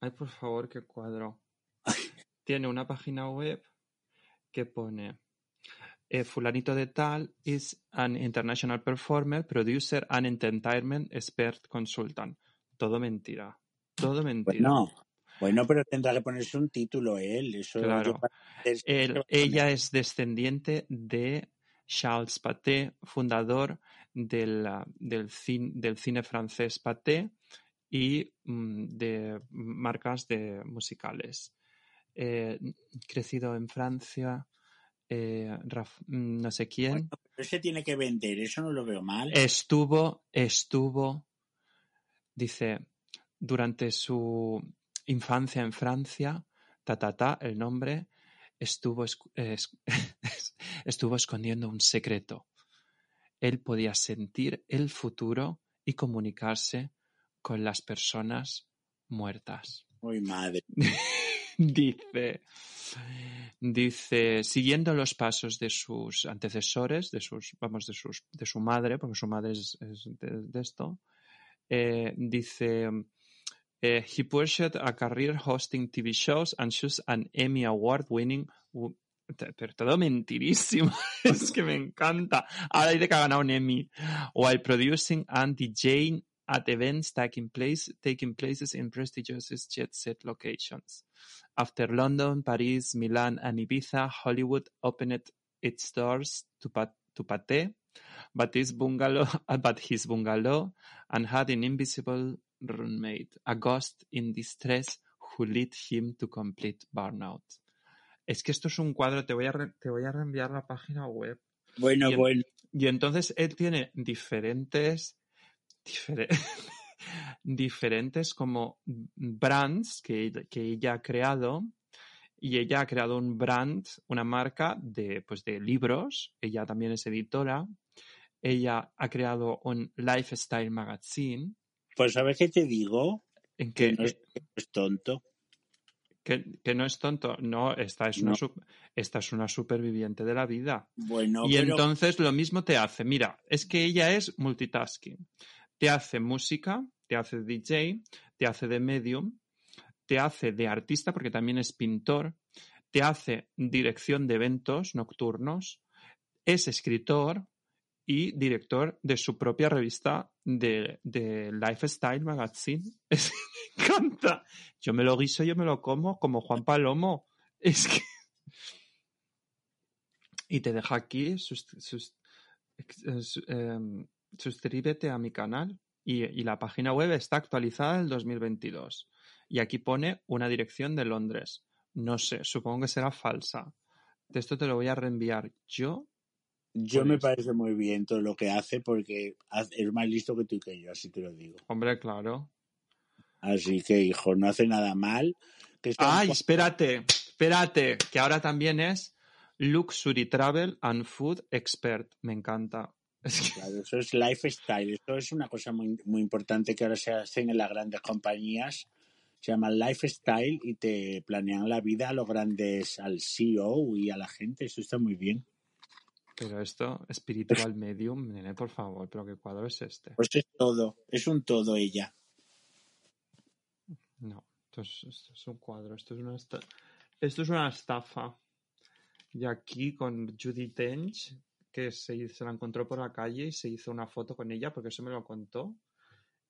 Ay, por favor, qué cuadro. Tiene una página web que pone eh, fulanito de tal is an international performer, producer and entertainment expert consultant. Todo mentira. Todo mentira. Bueno, bueno, pero tendrá que ponerse un título él. Eso Claro. yo Él- ella es descendiente de Charles Pathé, fundador del, del, cin- del cine francés Pathé y mm, de marcas de musicales. Eh, crecido en Francia, eh, mm, no sé quién. Pero se tiene que vender, eso no lo veo mal. Estuvo, estuvo, dice, durante su infancia en Francia, ta, ta, ta, el nombre, estuvo, es- estuvo escondiendo un secreto. Él podía sentir el futuro y comunicarse con las personas muertas. Uy, madre. dice, dice, siguiendo los pasos de sus antecesores, de sus, vamos, de sus, de su madre, porque su madre es, es de, de esto, eh, dice, eh, he pursued a career hosting TV shows and chose an Emmy Award winning Pero todo mentirísimo. es que me encanta. Ahora dice que ha ganado un Emmy. While producing and DJing at events taking place taking places in prestigious jet set locations. After London, Paris, Milan, and Ibiza, Hollywood opened its doors to, to Pate, but his bungalow, but his bungalow, and had an invisible roommate, a ghost in distress who led him to complete burnout. Es que esto es un cuadro, te voy a, re- te voy a reenviar la página web. Bueno, bueno. Y entonces él tiene diferentes, difere- diferentes como brands que, que ella ha creado. Y ella ha creado un brand, una marca de, pues de libros. Ella también es editora. Ella ha creado un lifestyle magazine Pues ¿sabes qué te digo? en Que que, no es, que no es tonto. Que, que no es tonto. No, esta es, una, No. esta es una superviviente de la vida. Bueno, Y pero entonces lo mismo te hace. Mira, es que ella es multitasking. Te hace música, te hace DJ, te hace de medium, te hace de artista porque también es pintor, te hace dirección de eventos nocturnos, es escritor y director de su propia revista de, de Lifestyle Magazine. Es me encanta. Yo me lo guiso, yo me lo como como Juan Palomo. Es que... Y te deja aquí, sus, sus- em, suscríbete a mi canal. Y, y la página web está actualizada en el 2022. Y aquí pone una dirección de Londres. No sé, supongo que será falsa. De esto te lo voy a reenviar yo. Yo me parece muy bien todo lo que hace porque es más listo que tú y que yo, así te lo digo. Hombre, claro. Así que, hijo, no hace nada mal. Que sea un Ay, espérate, espérate, que ahora también es Luxury Travel and Food Expert. Me encanta. Claro, eso es lifestyle. Eso es una cosa muy, muy importante que ahora se hacen en las grandes compañías. Se llama lifestyle y te planean la vida a los grandes, al CEO y a la gente. Eso está muy bien. Pero esto, Spiritual Medium, nene, por favor, pero ¿qué cuadro es este? Pues es todo. Es un todo ella. No, esto es, esto es un cuadro, esto es una, esto es una estafa. Y aquí con Judy Dench, que se, se la encontró por la calle y se hizo una foto con ella, porque eso me lo contó.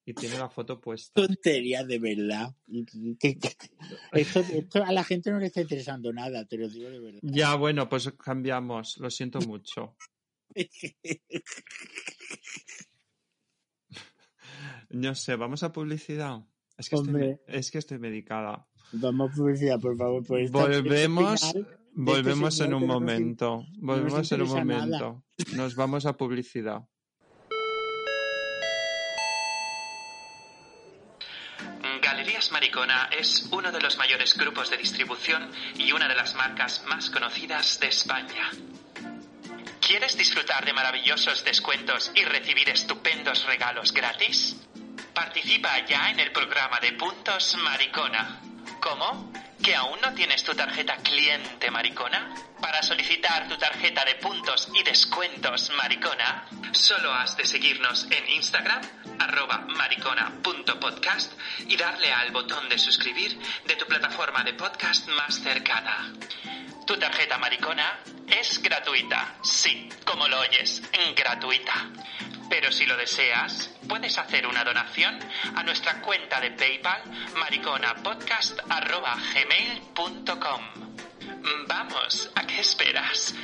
Y tiene la foto puesta. Tontería, de verdad. Esto, esto a la gente no le está interesando nada, te lo digo de verdad. Ya, bueno, pues cambiamos. Lo siento mucho. No sé, ¿vamos a publicidad? Es que, estoy, es que estoy medicada. Vamos a publicidad, por favor. Por esta- Volvemos, este final, volvemos en un no momento. Volvemos en un nada. momento. Nos vamos a publicidad. Es uno de los mayores grupos de distribución y una de las marcas más conocidas de España. ¿Quieres disfrutar de maravillosos descuentos y recibir estupendos regalos gratis? Participa ya en el programa de puntos Maricona. ¿Cómo? ¿Que aún no tienes tu tarjeta cliente Maricona? Para solicitar tu tarjeta de puntos y descuentos Maricona, solo has de seguirnos en Instagram, arroba maricona.podcast y darle al botón de suscribir de tu plataforma de podcast más cercana. Tu tarjeta Maricona es gratuita, sí, como lo oyes, gratuita. Pero si lo deseas, puedes hacer una donación a nuestra cuenta de PayPal mariconapodcast.gmail.com Vamos, ¿a qué esperas?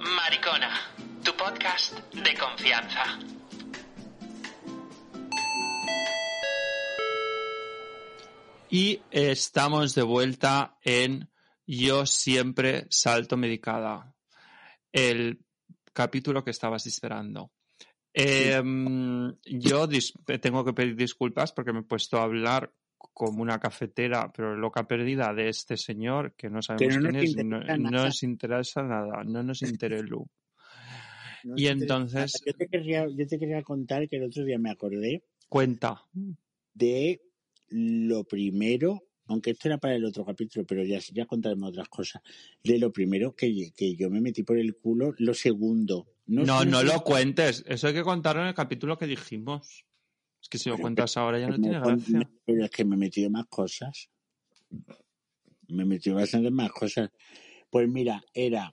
Maricona, tu podcast de confianza. Y estamos de vuelta en Yo siempre salto medicada. El capítulo que estabas esperando. Em, yo tengo que pedir disculpas porque me he puesto a hablar como una cafetera, pero loca perdida de este señor que no sabemos no quién es, no, nos interesa nada, no nos interesa. No Y entonces- Yo te, quería, yo te quería contar que el otro día me acordé Cuenta. de lo primero, aunque esto era para el otro capítulo, pero ya, ya contaremos otras cosas, de lo primero que, que yo me metí por el culo, lo segundo. No, no sé- lo cuentes. Eso hay que contarlo en el capítulo que dijimos. Es que si lo Pero cuentas ahora ya no tiene gracia. Pero es que me he metido más cosas. Me he metido bastante más cosas. Pues mira, era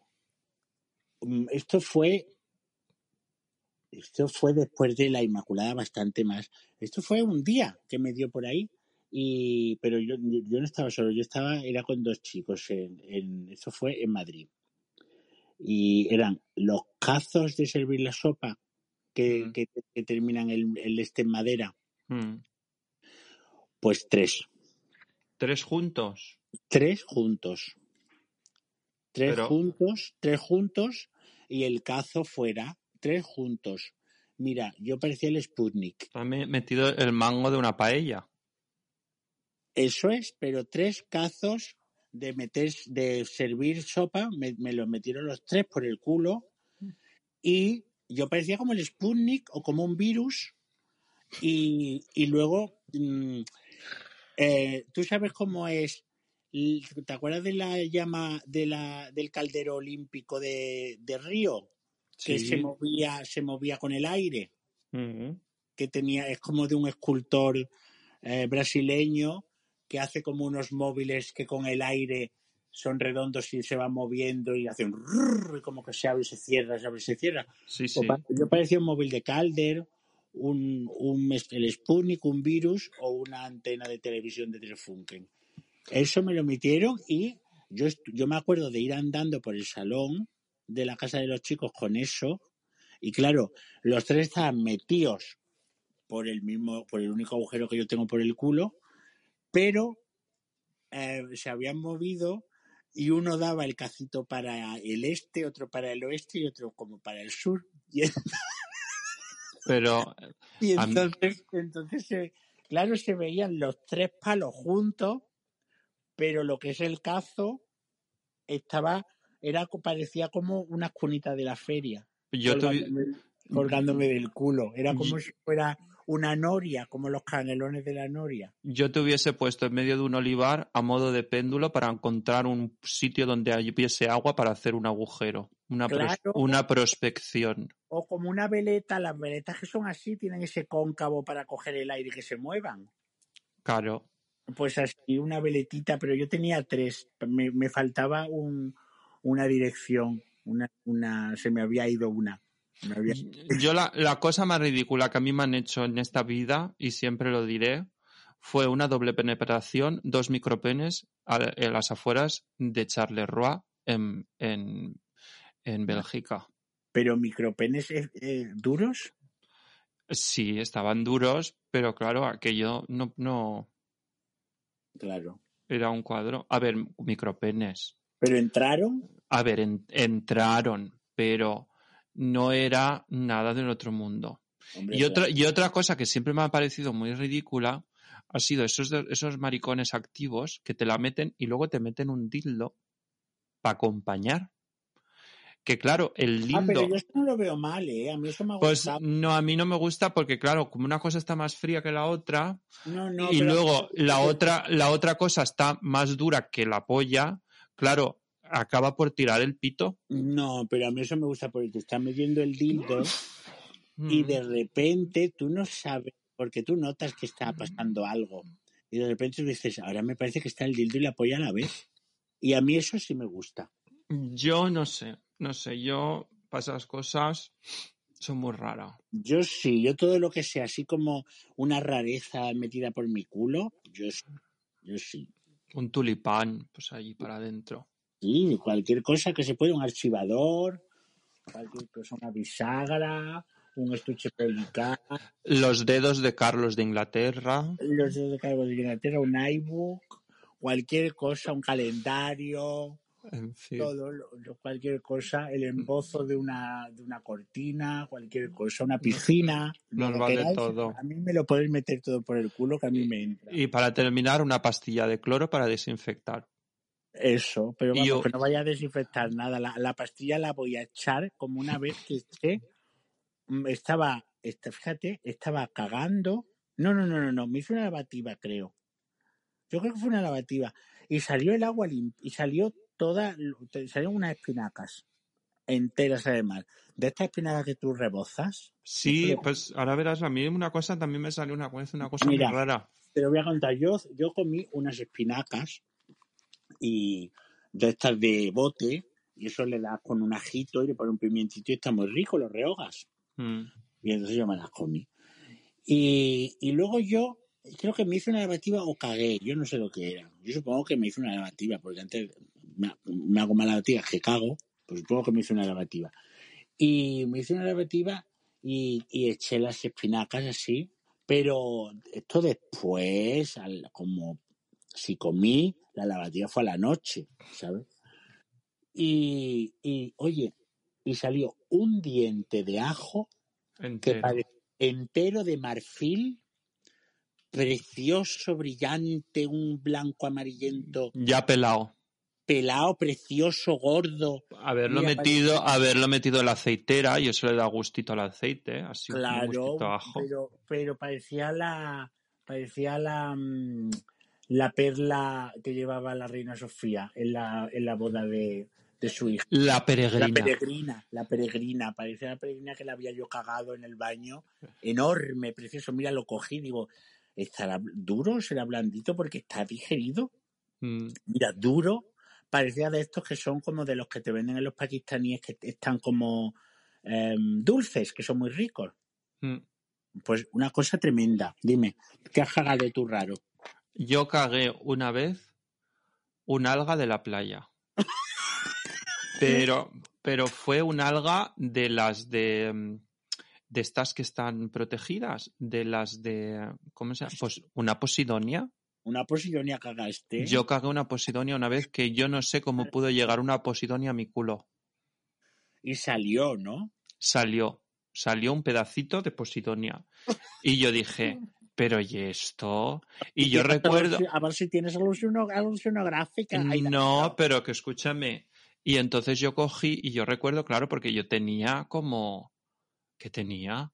mm, esto fue esto fue después de la Inmaculada bastante más. Esto fue un día que me dio por ahí y pero yo, yo no estaba solo, yo estaba era con dos chicos en, en esto fue en Madrid y eran los cazos de servir la sopa que, Mm. que, que terminan el, el este en madera, Mm. pues tres, Tres juntos. tres juntos, tres Pero- juntos, tres juntos y el cazo fuera, tres juntos. Mira, yo parecía el Sputnik. También metido el mango de una paella. Eso es, pero tres cazos de meter, de servir sopa, me, me los metieron los tres por el culo y yo parecía como el Sputnik o como un virus y, y luego mm, eh, tú sabes cómo es ¿te acuerdas de la llama de la, del caldero olímpico de, de Río? que Sí. se movía, se movía con el aire que tenía, es como de un escultor eh, brasileño que hace como unos móviles que con el aire son redondos y se van moviendo y hacen y como que se abre y se cierra, se abre y se cierra. Sí, O sí. pa- Yo parecía un móvil de Calder, un, un el Sputnik, un virus o una antena de televisión de Telefunken. Eso me lo metieron y yo, yo me acuerdo de ir andando por el salón de la casa de los chicos con eso y claro, los tres estaban metidos por el mismo, por el único agujero que yo tengo por el culo, pero eh, se habían movido y uno daba el cacito para el este, otro para el oeste y otro como para el sur. Y, Pero y mí- entonces, entonces se- claro, se veían los tres palos juntos, pero lo que es el cazo estaba, era, parecía como unas cunitas de la feria yo colgándome, colgándome del culo. Era como si fuera una noria, como los canelones de la noria. yo te hubiese puesto en medio de un olivar a modo de péndulo para encontrar un sitio donde hubiese agua para hacer un agujero, una, pros- Claro. una prospección. O como una veleta, las veletas que son así tienen ese cóncavo para coger el aire y que se muevan. Claro. Pues así, una veletita, pero yo tenía tres. Me, me faltaba un, una dirección. Una, una, se me había ido una. Yo la, la cosa más ridícula que a mí me han hecho en esta vida, y siempre lo diré, fue una doble penetración, dos micropenes a- en las afueras de Charleroi en, en, en Bélgica. Pero micropenes eh, eh, duros. Sí, estaban duros, pero claro, aquello no, no Claro. era un cuadro. A ver, micropenes. Pero entraron. A ver, en- entraron, pero no era nada del otro mundo. Hombre, Y otra, y otra cosa que siempre me ha parecido muy ridícula ha sido esos, esos maricones activos que te la meten y luego te meten un dildo para acompañar. Que claro, el Ah, pero yo esto no lo veo mal, ¿eh? A mí eso me ha Pues gustado. no, a mí no me gusta porque, claro, como una cosa está más fría que la otra, No, no, y luego la otra, la otra cosa está más dura que la polla, claro, acaba por tirar el pito. No, pero a mí eso me gusta porque te metiendo el dildo y Mm. de repente tú no sabes, porque tú notas que está pasando algo. Y de repente dices, ahora me parece que está el dildo y la polla a la vez. Y a mí eso sí me gusta. Yo no sé, no sé, yo para esas cosas son muy raras. Yo sí, yo todo lo que sea así como una rareza metida por mi culo, yo sí. Yo sí. Un tulipán, pues allí para adentro. Sí, cualquier cosa que se pueda, un archivador, cualquier cosa, una bisagra, un estuche pelical, Los dedos de Carlos de Inglaterra. los dedos de cargo de Inglaterra, un iBook, cualquier cosa, un calendario, En fin. todo, lo- lo- cualquier cosa, el embozo de una, de una cortina, cualquier cosa, una piscina, lo Nos que vale queráis, todo. a mí me lo podéis meter todo por el culo que a mí me entra. Y para terminar, una pastilla de cloro para desinfectar. Eso, pero vamos, yo- que no vaya a desinfectar nada. La, la pastilla la voy a echar como una vez que esté, mm, estaba, este, fíjate, estaba cagando. No, no, no, no, no, me hizo una lavativa, creo. Yo creo que fue una lavativa. Y salió el agua limpia, y salió toda, salieron unas espinacas enteras además. De estas espinacas que tú rebozas, Sí, pues ahora verás, a mí una cosa también me salió una, una cosa Mira. muy rara. te lo voy a contar. Yo, yo comí unas espinacas y de estas de bote Y eso le das con un ajito y le pones un pimientito y está muy rico, los rehogas. Mm. Y entonces yo me las comí. Y, y luego yo creo que me hice una lavativa o cagué, yo no sé lo que era. Yo supongo que me hice una lavativa, porque antes me, me hago más lavativas que cago, pues supongo que me hice una lavativa. Y me hice una lavativa y, y eché las espinacas así, pero esto después, al- como si comí, la lavativa fue a la noche, ¿sabes? Y, y oye, y salió un diente de ajo que Entero. parece entero de marfil, precioso, brillante, un blanco amarillento, Ya pelado. pelado, precioso, gordo. Haberlo Mira, metido, parece- haberlo metido en la aceitera y eso le da gustito al aceite, ¿eh? así un Claro, gustito a ajo. pero, pero parecía la parecía la mm, la perla que llevaba la reina Sofía en la, en la boda de, de su hija. La La peregrina. peregrina, la peregrina, parecía la peregrina que la había yo cagado en el baño. Enorme, precioso. Mira, lo cogí, digo, ¿estará duro? ¿Será blandito? Porque está digerido. Mm, Mira, duro. Parecía de estos que son como de los que te venden en los pakistaníes que están como em, dulces, que son muy ricos. mm. Pues una cosa tremenda. Dime, ¿qué has cagado tú raro? Yo cagué una vez un alga de la playa. Pero, pero fue un alga de las de, mm, de estas que están protegidas, de las de, ¿cómo se llama? Pues una posidonia. Una posidonia cagaste. Yo cagué una posidonia una vez que yo no sé cómo pudo llegar una posidonia a mi culo. Y salió, ¿no? Salió, salió un pedacito de posidonia. Y yo dije, pero ¿y esto? Y yo recuerdo... A ver si tienes alusiono- alusionográfica. Ay, No, pero que escúchame. Y entonces yo cogí y yo recuerdo, claro, porque yo tenía como, ¿qué tenía?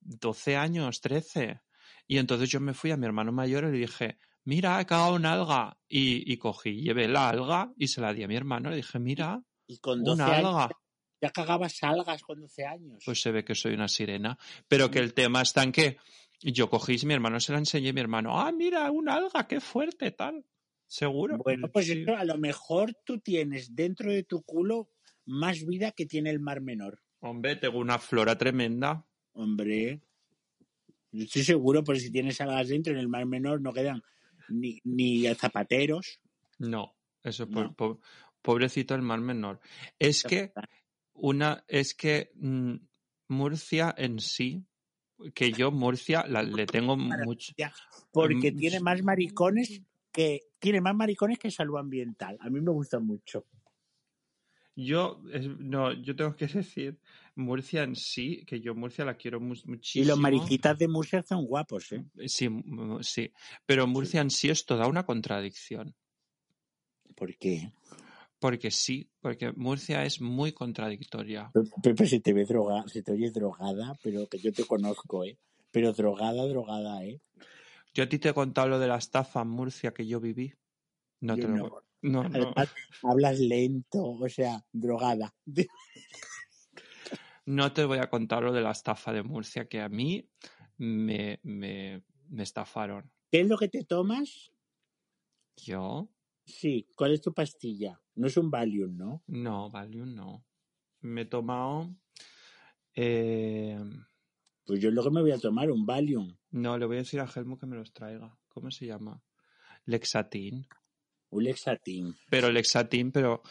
12 años, 13. Y entonces yo me fui a mi hermano mayor y le dije, mira, he cagado un alga. Y, y cogí, llevé la alga y se la di a mi hermano. Le dije, mira, Y con 12 una años alga. ya cagabas algas con 12 años. Pues se ve que soy una sirena. Pero que el tema está en que yo cogí, mi hermano se la enseñé y mi hermano, ah, mira, un alga, qué fuerte, tal. ¿Seguro? Bueno, pues Sí. esto, a lo mejor tú tienes dentro de tu culo más vida que tiene el mar menor. Hombre, tengo una flora tremenda. Hombre, estoy seguro, porque si tienes algas dentro en el mar menor no quedan ni, ni zapateros. No, eso No. po- pobrecito el mar menor. Es que una, es que mm, Murcia en sí, que yo Murcia la- le tengo mucho. Porque Mm, tiene más maricones que tiene más maricones que salud ambiental. A mí me gusta mucho. Yo es- no, yo tengo que decir Murcia en sí, que yo Murcia la quiero mu- Y muchísimo. los mariquitas de Murcia son guapos, ¿eh? Sí, mm, sí, pero Murcia en sí es toda una contradicción. ¿Por qué? Porque sí, porque Murcia es muy contradictoria. Pepe, se te ve drogada, se te oye drogada, pero que yo te conozco, ¿eh? Pero drogada, drogada, ¿eh? Yo a ti te he contado lo de la estafa en Murcia que yo viví. No Yo te lo no. No, no. Además, hablas lento, o sea, drogada. No te voy a contar lo de la estafa de Murcia, que a mí me, me, me estafaron. ¿Qué es lo que te tomas? ¿Yo? Sí, ¿cuál es tu pastilla? No es un Valium, ¿no? No, Valium no. Me he tomado... eh, Pues yo que me voy a tomar, un Valium. no, le voy a decir a Helmo que me los traiga. ¿Cómo se llama? Lexatin. Un Lexatin. Pero Lexatin, pero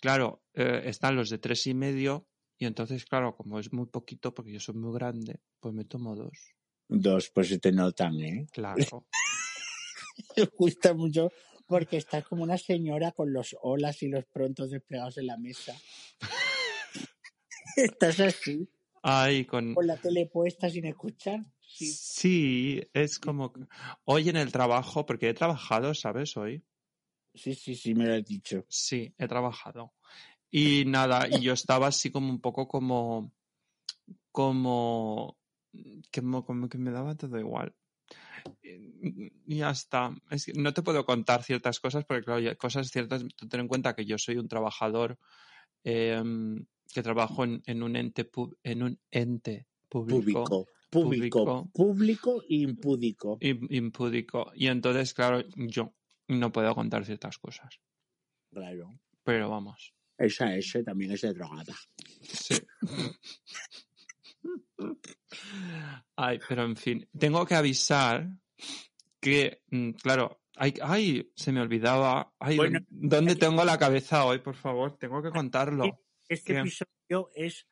claro, eh, están los de tres y medio y entonces, claro, como es muy poquito porque yo soy muy grande, pues me tomo dos. Dos, pues se te notan, ¿eh? Claro. Me gusta mucho porque estás como una señora con los olas y los prontos desplegados en la mesa. estás así, Ay, con... con la tele puesta sin escuchar. Sí. Sí, es como... que- Hoy en el trabajo, porque he trabajado, ¿sabes? Hoy. sí, sí, sí, me lo has dicho. Sí, he trabajado. Y nada, y yo estaba así como un poco como... Como... Como que me daba todo igual. Y ya está. Es que no te puedo contar ciertas cosas porque, claro, cosas ciertas, ten en cuenta que yo soy un trabajador em, que trabajo en, en un ente pub- en un ente público, Público, público, e impúdico. im- impúdico. Y entonces, claro, yo no puedo contar ciertas cosas. Claro. Pero vamos. Esa S también es de drogada. Sí. Ay, pero en fin, tengo que avisar que, mm, claro, ay, ay, se me olvidaba. Ay, Bueno, ¿dónde tengo la cabeza hoy, por favor? Tengo que contarlo. Este episodio es,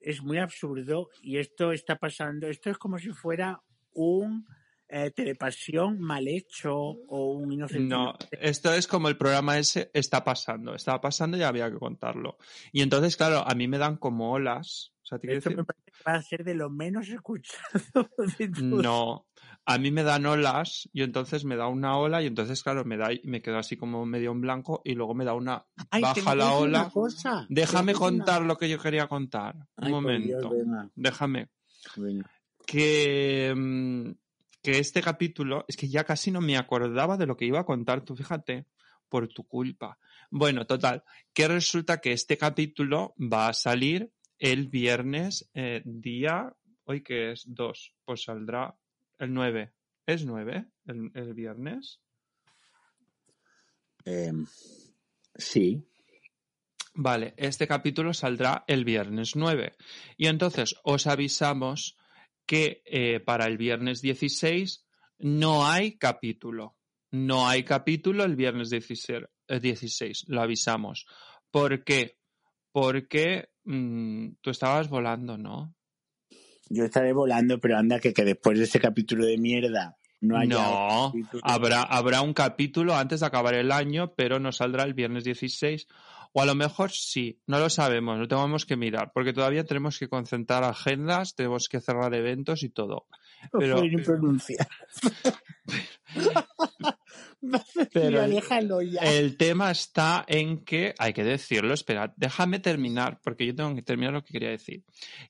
es muy absurdo y esto está pasando. Esto es como si fuera un eh, telepasión mal hecho o un inocente. No, esto es como el programa ese está pasando, estaba pasando y había que contarlo. Y entonces, claro, a mí me dan como olas. O sea, ¿te quiero Esto me parece que va a ser de lo menos escuchado de. No, a mí me dan olas y entonces me da una ola y entonces, claro, me da me quedo así como medio en blanco y luego me da una Ay, baja la ola. cosa. Déjame una- contar lo que yo quería contar. Un Ay, momento. Dios, venga, Déjame. venga. Que, mm, que este capítulo, es que ya casi no me acordaba de lo que iba a contar, tú fíjate, por tu culpa. Bueno, total, que resulta que este capítulo va a salir el viernes, eh, día, hoy que es 2, pues saldrá el 9. ¿Es 9 el, el viernes? Eh, sí, Vale, este capítulo saldrá el viernes 9. Y entonces os avisamos que eh, para el viernes 16 no hay capítulo. No hay capítulo el viernes 16. eh, 16, lo avisamos. ¿Por qué? Porque mm, tú estabas volando, ¿no? yo estaré volando, pero anda que, que después de ese capítulo de mierda no haya No, habrá, habrá un capítulo antes de acabar el año, pero no saldrá el viernes 16. O a lo mejor sí, no lo sabemos, lo tenemos que mirar, porque todavía tenemos que concentrar agendas, tenemos que cerrar eventos y todo. No pero- ni pronunciar. Pero el-. El tema está en que, hay que decirlo, esperad, déjame terminar, porque yo tengo que terminar lo que quería decir.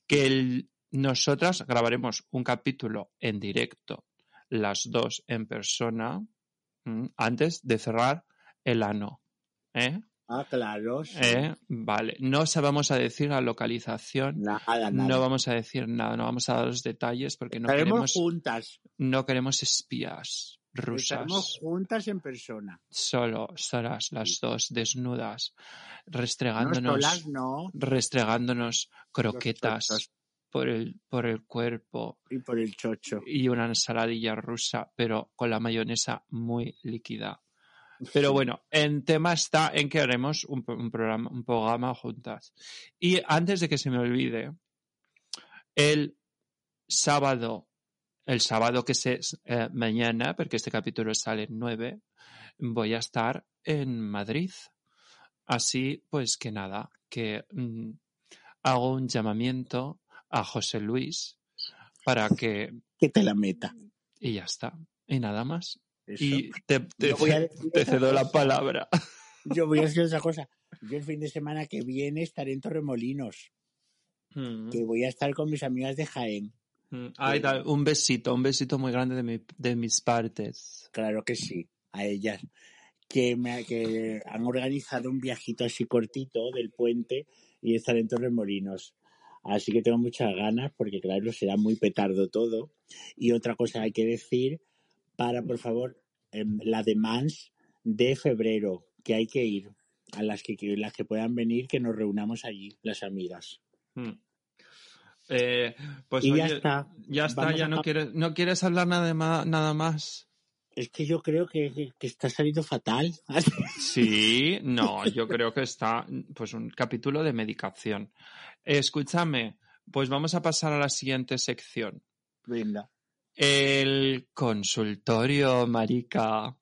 Que el- nosotras grabaremos un capítulo en directo, las dos en persona, antes de cerrar el ano. ¿Eh? Ah, claro. sí. ¿Eh? Vale, no se vamos a decir la localización, Nada, nada. no vamos a decir nada, no vamos a dar los detalles porque no Estaremos queremos, juntas. no queremos espías Estaremos rusas. juntas en persona. Solo, solas, las dos, desnudas, No restregándonos, solas, no. restregándonos croquetas por el, por el cuerpo Y por el chocho. y una ensaladilla rusa, pero con la mayonesa muy líquida. Pero bueno, en tema está en que haremos un, un programa, un programa juntas. Y antes de que se me olvide, el sábado, el sábado que es eh, mañana, porque este capítulo sale el 9, voy a estar en Madrid. Así pues que nada, que mm, hago un llamamiento a José Luis para que... Que te la meta. Y ya está. Y nada más. Eso. Y te, te- voy a cedo la palabra. Yo voy a decir otra cosa. Yo el fin de semana que viene estaré en Torremolinos. Mm, Que voy a estar con mis amigas de Jaén. mm. Ay, un besito, un besito muy grande de, mi- de mis partes. Claro que sí, a ellas. Que, me, que han organizado un viajito así cortito del puente y estaré en Torremolinos. Así que tengo muchas ganas porque, claro, será muy petardo todo. Y otra cosa hay que decir para, por favor, em, la demands de febrero, que hay que ir. A las que, que- las que puedan venir, que nos reunamos allí, las amigas. Mm. Eh, pues y oye, ya está. ya está, Vamos ya a- no quieres, no quieres hablar nada, de ma- nada más. Es que yo creo que, que, que está saliendo fatal. Sí, no, yo creo que está, pues un capítulo de medicación. Escúchame, pues vamos a pasar a la siguiente sección. Venga. El consultorio, marica.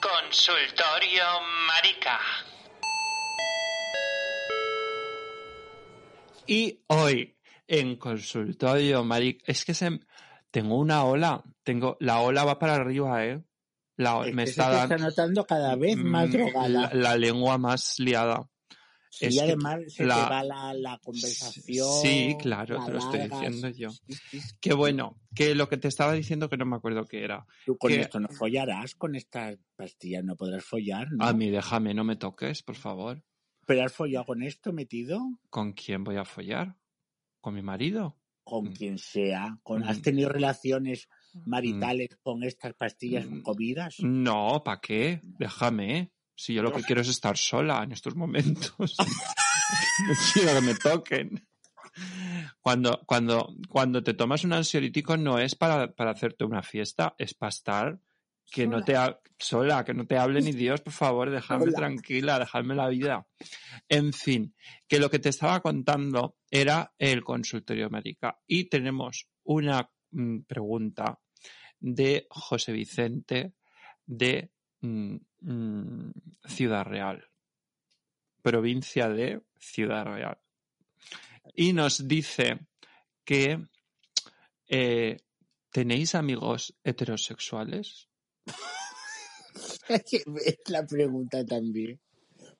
Consultorio Marica. Y hoy, en consultorio, marica, es que se, tengo una ola, tengo, la ola va para arriba, ¿eh? La, Es me que se está está notando cada vez más Mm, drogada. la, la lengua más liada. Sí, es y además se la- te va la, la conversación. Sí, claro, la te lo estoy diciendo yo. Qué bueno, que lo que te estaba diciendo que no me acuerdo qué era. Tú con que- esto no follarás, con estas pastillas no podrás follar, ¿no? A mí déjame, no me toques, por favor. ¿Pero has follado con esto metido? ¿Con quién voy a follar? ¿Con mi marido? Con Mm. quien sea. Con, ¿Has Mm. tenido relaciones maritales con estas pastillas Mm. comidas? No, ¿para qué? Déjame. Si yo lo que quiero es estar sola en estos momentos. no quiero que me toquen. Cuando, cuando, cuando te tomas un ansiolítico no es para, para hacerte una fiesta, es para estar que no te ha- sola, que no te hable ni Dios, por favor, dejadme Sola. tranquila, dejadme la vida. En fin, que lo que te estaba contando era el consultorio médica. Y tenemos una mm, pregunta de José Vicente de mm, Ciudad Real, provincia de Ciudad Real. Y nos dice que eh, ¿tenéis amigos heterosexuales? es la pregunta también.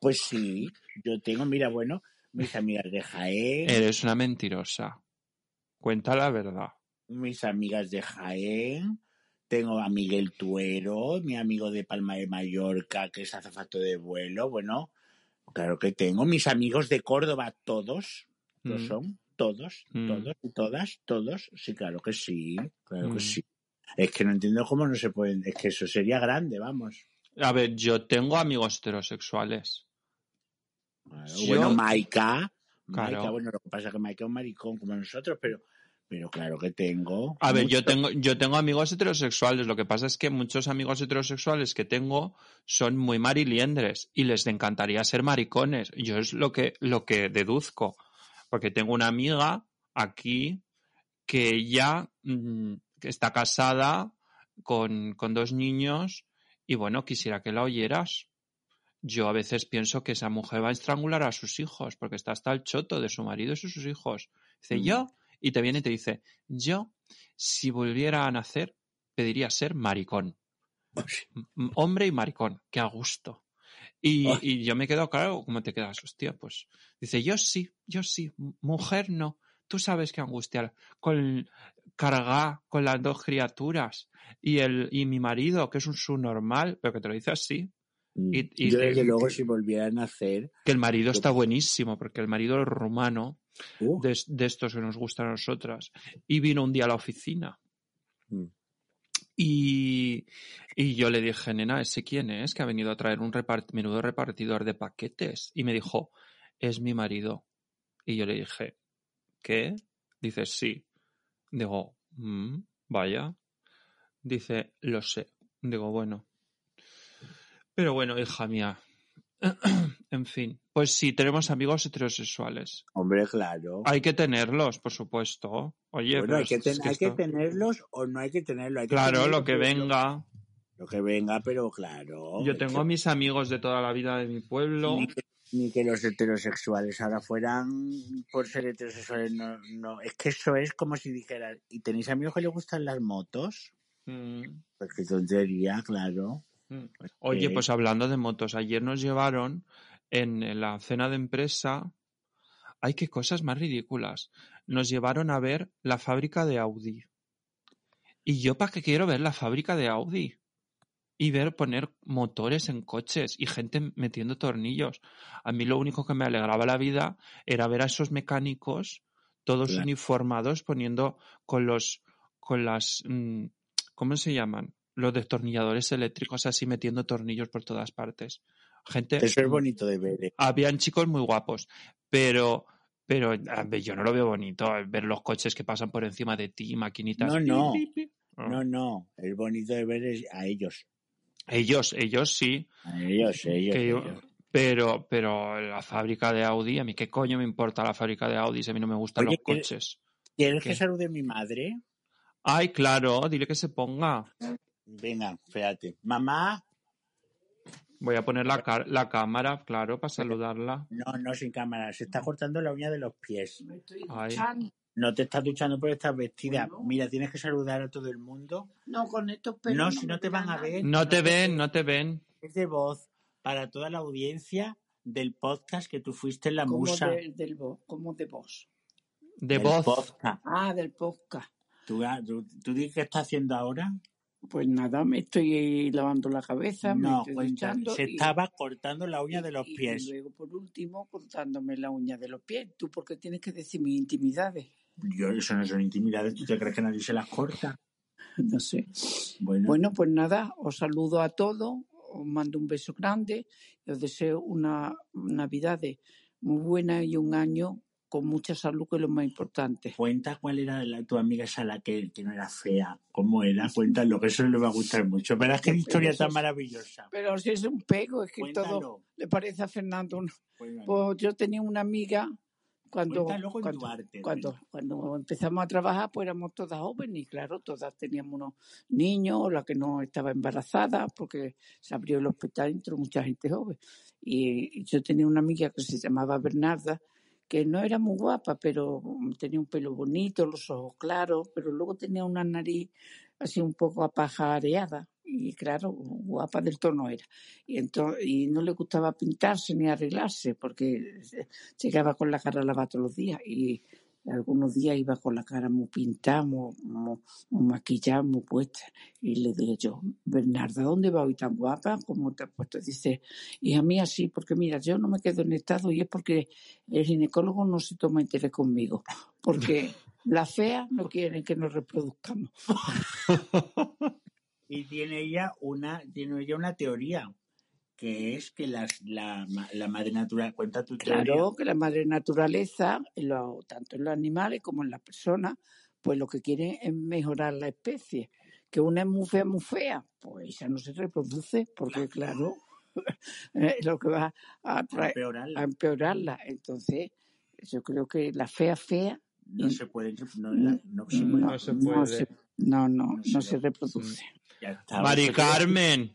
Pues sí, yo tengo, mira, bueno, mis amigas de Jaén, Eres una mentirosa. Cuenta la verdad. mis amigas de Jaén, tengo a Miguel Tuero, mi amigo de Palma de Mallorca, que es azafato de vuelo, bueno, claro que tengo, mis amigos de Córdoba, todos, lo Mm. son, todos, Mm. todos y todas, todos, sí, claro que sí, claro Mm. que sí. Es que no entiendo cómo no se pueden, es que eso sería grande, vamos. A ver, yo tengo amigos heterosexuales. Claro, Yo- Bueno, Maika, Claro. Maika, bueno, lo que pasa es que Maika es un maricón como nosotros, pero, pero claro que tengo. A ver, yo tengo, yo tengo amigos heterosexuales. Lo que pasa es que muchos amigos heterosexuales que tengo son muy mariliendres y les encantaría ser maricones. Yo es lo que, lo que deduzco. Porque tengo una amiga aquí que ella mm, que está casada con, con dos niños y bueno, quisiera que la oyeras. Yo a veces pienso que esa mujer va a estrangular a sus hijos porque está hasta el choto de su marido y sus hijos. Dice, Mm. yo, y te viene y te dice, yo, si volviera a nacer, pediría ser maricón. Hombre y maricón, que a gusto. Y, y yo me quedo claro, ¿cómo te quedas? Hostia, pues. Dice, yo sí, yo sí, mujer no. Tú sabes que angustia con cargar con las dos criaturas y el y mi marido, que es un subnormal, pero que te lo dice así, Mm. y- y yo, te- desde luego, si volviera a nacer, que el marido está buenísimo, porque el marido es rumano, uh, de, de estos que nos gustan a nosotras, y vino un día a la oficina. Mm. Y, y yo le dije, nena, ¿ese quién es? Que ha venido a traer un repart- menudo repartidor de paquetes. Y me dijo, es mi marido. Y yo le dije, ¿qué? Dice, sí. Digo, "Mm, vaya. Dice, lo sé. Digo, bueno. Pero bueno, hija mía. en fin, pues sí, tenemos amigos heterosexuales. hombre, claro. Hay que tenerlos, por supuesto. Oye, bueno, hay, que, es- ten- es que hay que tenerlos o no hay que tenerlos. Hay que Claro, tenerlos, lo que venga. Lo que venga, pero claro. Yo tengo a mis amigos de toda la vida de mi pueblo. Ni que, ni que los heterosexuales ahora fueran por ser heterosexuales. No, no. Es que eso es como si dijeras, ¿y tenéis amigos que les gustan las motos? Mm, Pues qué tontería, claro. Oye, pues hablando de motos, ayer nos llevaron en la cena de empresa. Ay, qué cosas más ridículas. Nos llevaron a ver la fábrica de Audi. ¿Y yo para qué quiero ver la fábrica de Audi? Y ver poner motores en coches y gente metiendo tornillos. A mí lo único que me alegraba la vida era ver a esos mecánicos todos Claro. uniformados poniendo con los con las mm, ¿cómo se llaman? Los destornilladores eléctricos así metiendo tornillos por todas partes. Gente Eso es bonito de ver. eh. habían chicos muy guapos, pero pero ver, yo no lo veo bonito eh, ver los coches que pasan por encima de ti, maquinitas. No, pi, no. pi, pi. Ah. No, no. Es bonito de ver es a ellos. Ellos, ellos sí, A ellos, ellos. que yo- ellos. pero pero la fábrica de Audi, a mí qué coño me importa la fábrica de Audi si a mí no me gustan Oye, los ¿qué- coches. ¿Quieres ¿Qué? que salude a mi madre? Ay, claro, dile que se ponga. Venga, espérate. Mamá. Voy a poner la, la cámara, claro, para saludarla. No, no, sin cámara. Se está cortando la uña de los pies. Me estoy Ay. duchando. No te estás duchando por estar vestida. Mira, tienes que saludar a todo el mundo. No, con estos pelos. No, si no te van a ver. No te ven, no te ven. Es de voz para toda la audiencia del podcast que tú fuiste la Como musa. de, del vo- como de voz. De del voz. podcast. Ah, del podcast. ¿Tú, tú, tú di qué estás haciendo ahora? Pues nada, me estoy lavando la cabeza, me No, estoy cuenta, duchando se y- estaba cortando la uña de los y- pies. Y luego, por último, cortándome la uña de los pies. Tú, porque tienes que decir mis intimidades. Yo, eso no son intimidades. ¿Tú te crees que nadie se las corta? No sé. Bueno, Bueno, pues nada, os saludo a todos, os mando un beso grande y os deseo una Navidad muy buena y un año con mucha salud, que es lo más importante. Cuenta cuál era la, tu amiga esa la que, que no era fea, cómo era, cuéntalo, que eso le va a gustar mucho. Verás qué historia tan maravillosa. Pero si es un pego, es que Cuéntalo. todo le parece a Fernando. Cuéntalo. Pues yo tenía una amiga cuando, con cuando, arte, cuando, empezamos a trabajar, pues éramos todas jóvenes y claro, todas teníamos unos niños, la que no estaba embarazada, porque se abrió el hospital entró mucha gente joven. Y yo tenía una amiga que se llamaba Bernarda, que no era muy guapa, pero tenía un pelo bonito, los ojos claros, pero luego tenía una nariz así un poco apajareada. Y claro, guapa del tono era. Y, entonces, y no le gustaba pintarse ni arreglarse, porque llegaba con la cara lavada todos los días. Y algunos días iba con la cara muy pintada, muy, muy, muy maquillada, muy puesta. Y le dije yo, Bernarda, ¿dónde va hoy tan guapa? ¿Cómo te has puesto? Dice, y a mí así, porque mira, yo no me quedo en estado y es porque el ginecólogo no se toma interés conmigo. Porque las feas no quieren que nos reproduzcamos. Y tiene ella una, tiene ella una teoría, que es que las, la, la madre natural, cuenta tu teoría. Claro que la madre naturaleza, lo- tanto en los animales como en las personas, pues lo que quiere es mejorar la especie. Que una es muy fea, muy fea, pues esa no se reproduce, porque claro, es lo que va a, traer- Empeorarla. a empeorarla. Entonces, yo creo que la fea, fea, No se puede, no, la- no se puede. no, No se no puede. se- no, no, No se no se lo- reproduce. Ya está. Mari Carmen,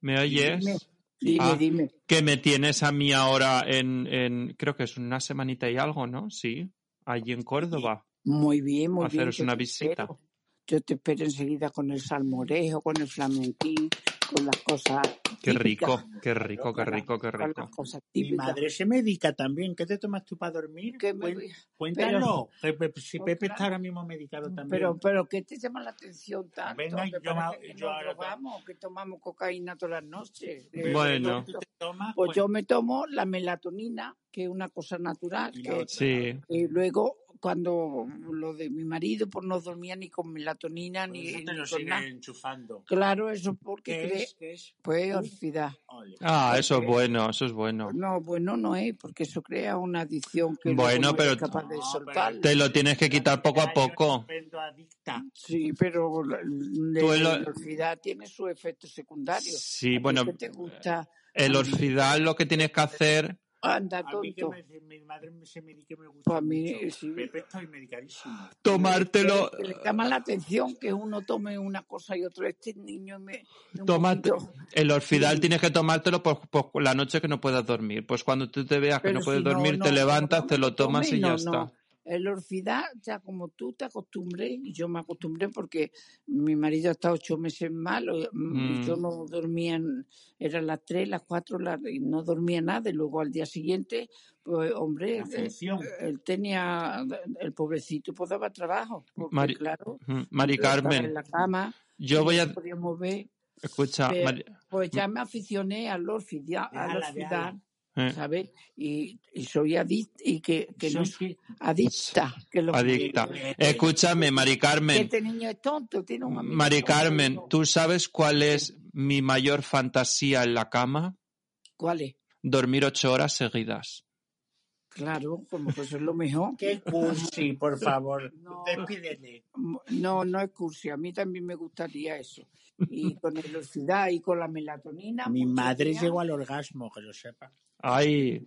¿me oyes? Dime, dime, Ah. dime. Que me tienes a mí ahora en, en, creo que es una semanita y algo, ¿no? Sí, allí en Córdoba. Muy bien, muy bien. Haceros una visita. espero. Yo te espero enseguida con el salmorejo, con el flamenquín, con las cosas Qué típicas, rico, qué rico, qué rico, qué con las rico. cosas Mi madre se medica también. ¿Qué te tomas tú para dormir? Me. Que Pepe- si Pepe está ahora mismo medicado también. Pero, pero ¿qué te llama la atención tanto? Venga, ¿Te yo que yo nos ahora- drogamos, que tomamos cocaína todas las noches? Pero Bueno. tomas, Pues pues, yo me tomo la melatonina, que es una cosa natural, que. Sí, y luego cuando lo de mi marido pues no dormía ni con melatonina Por ni, eso te ni lo con nada. enchufando. Claro, eso porque ¿Qué cree, es? ¿Qué es? pues orfidad. Ole. Ah, eso es bueno, eso es bueno. No, bueno, no es, porque eso crea una adicción que Bueno, no pero eres capaz de No, soltar. te lo tienes que quitar poco a poco. Sí, pero la, la- tiene su efecto secundario. Sí, ¿A ti bueno, qué te gusta? el orfidal lo que tienes que hacer, Anda, A mí que tonto. me, mi madre me- se medique me gusta Pues a mí, mucho. sí. Pepe estoy medicadísimo. tomártelo, Que le llama la atención que uno tome una cosa y otro. Este niño me... poquito- el orfidal Sí. tienes que tomártelo por, por la noche que no puedas dormir. Pues cuando tú te veas que no puedes si dormir, no, te levantas, no te me lo tomas tome, y ya no, está. No. El orfidad, ya como tú te acostumbré, y yo me acostumbré porque mi marido estado ocho meses malo, Mm. yo no dormía, eran las tres, las cuatro, las- y no dormía nada, y luego al día siguiente, pues hombre, eh, él tenía, el pobrecito, pues daba trabajo, porque Mari- claro, Mm, Mari estaba en Carmen, la cama, yo voy no a, se podía mover, escucha, pero, Mari- pues ya me aficioné al orfidad, al déjala. Eh, ¿sabes? Y, y soy adicta, y que, que no Soy adicta, que lo que adicta. quiero. Escúchame, Mari Que Carmen, este niño es tonto, tiene un amigo Mari tonto, Carmen, digo, ¿tú sabes cuál es mi mayor fantasía en la cama? ¿Cuál es? Dormir ocho horas seguidas. Claro, como que eso es lo mejor. Qué cursi, por favor. No. Despídete. No, no es cursi, a mí también me gustaría eso. Y con velocidad y con la melatonina. Mi madre llegó al orgasmo, que lo sepa. Ay,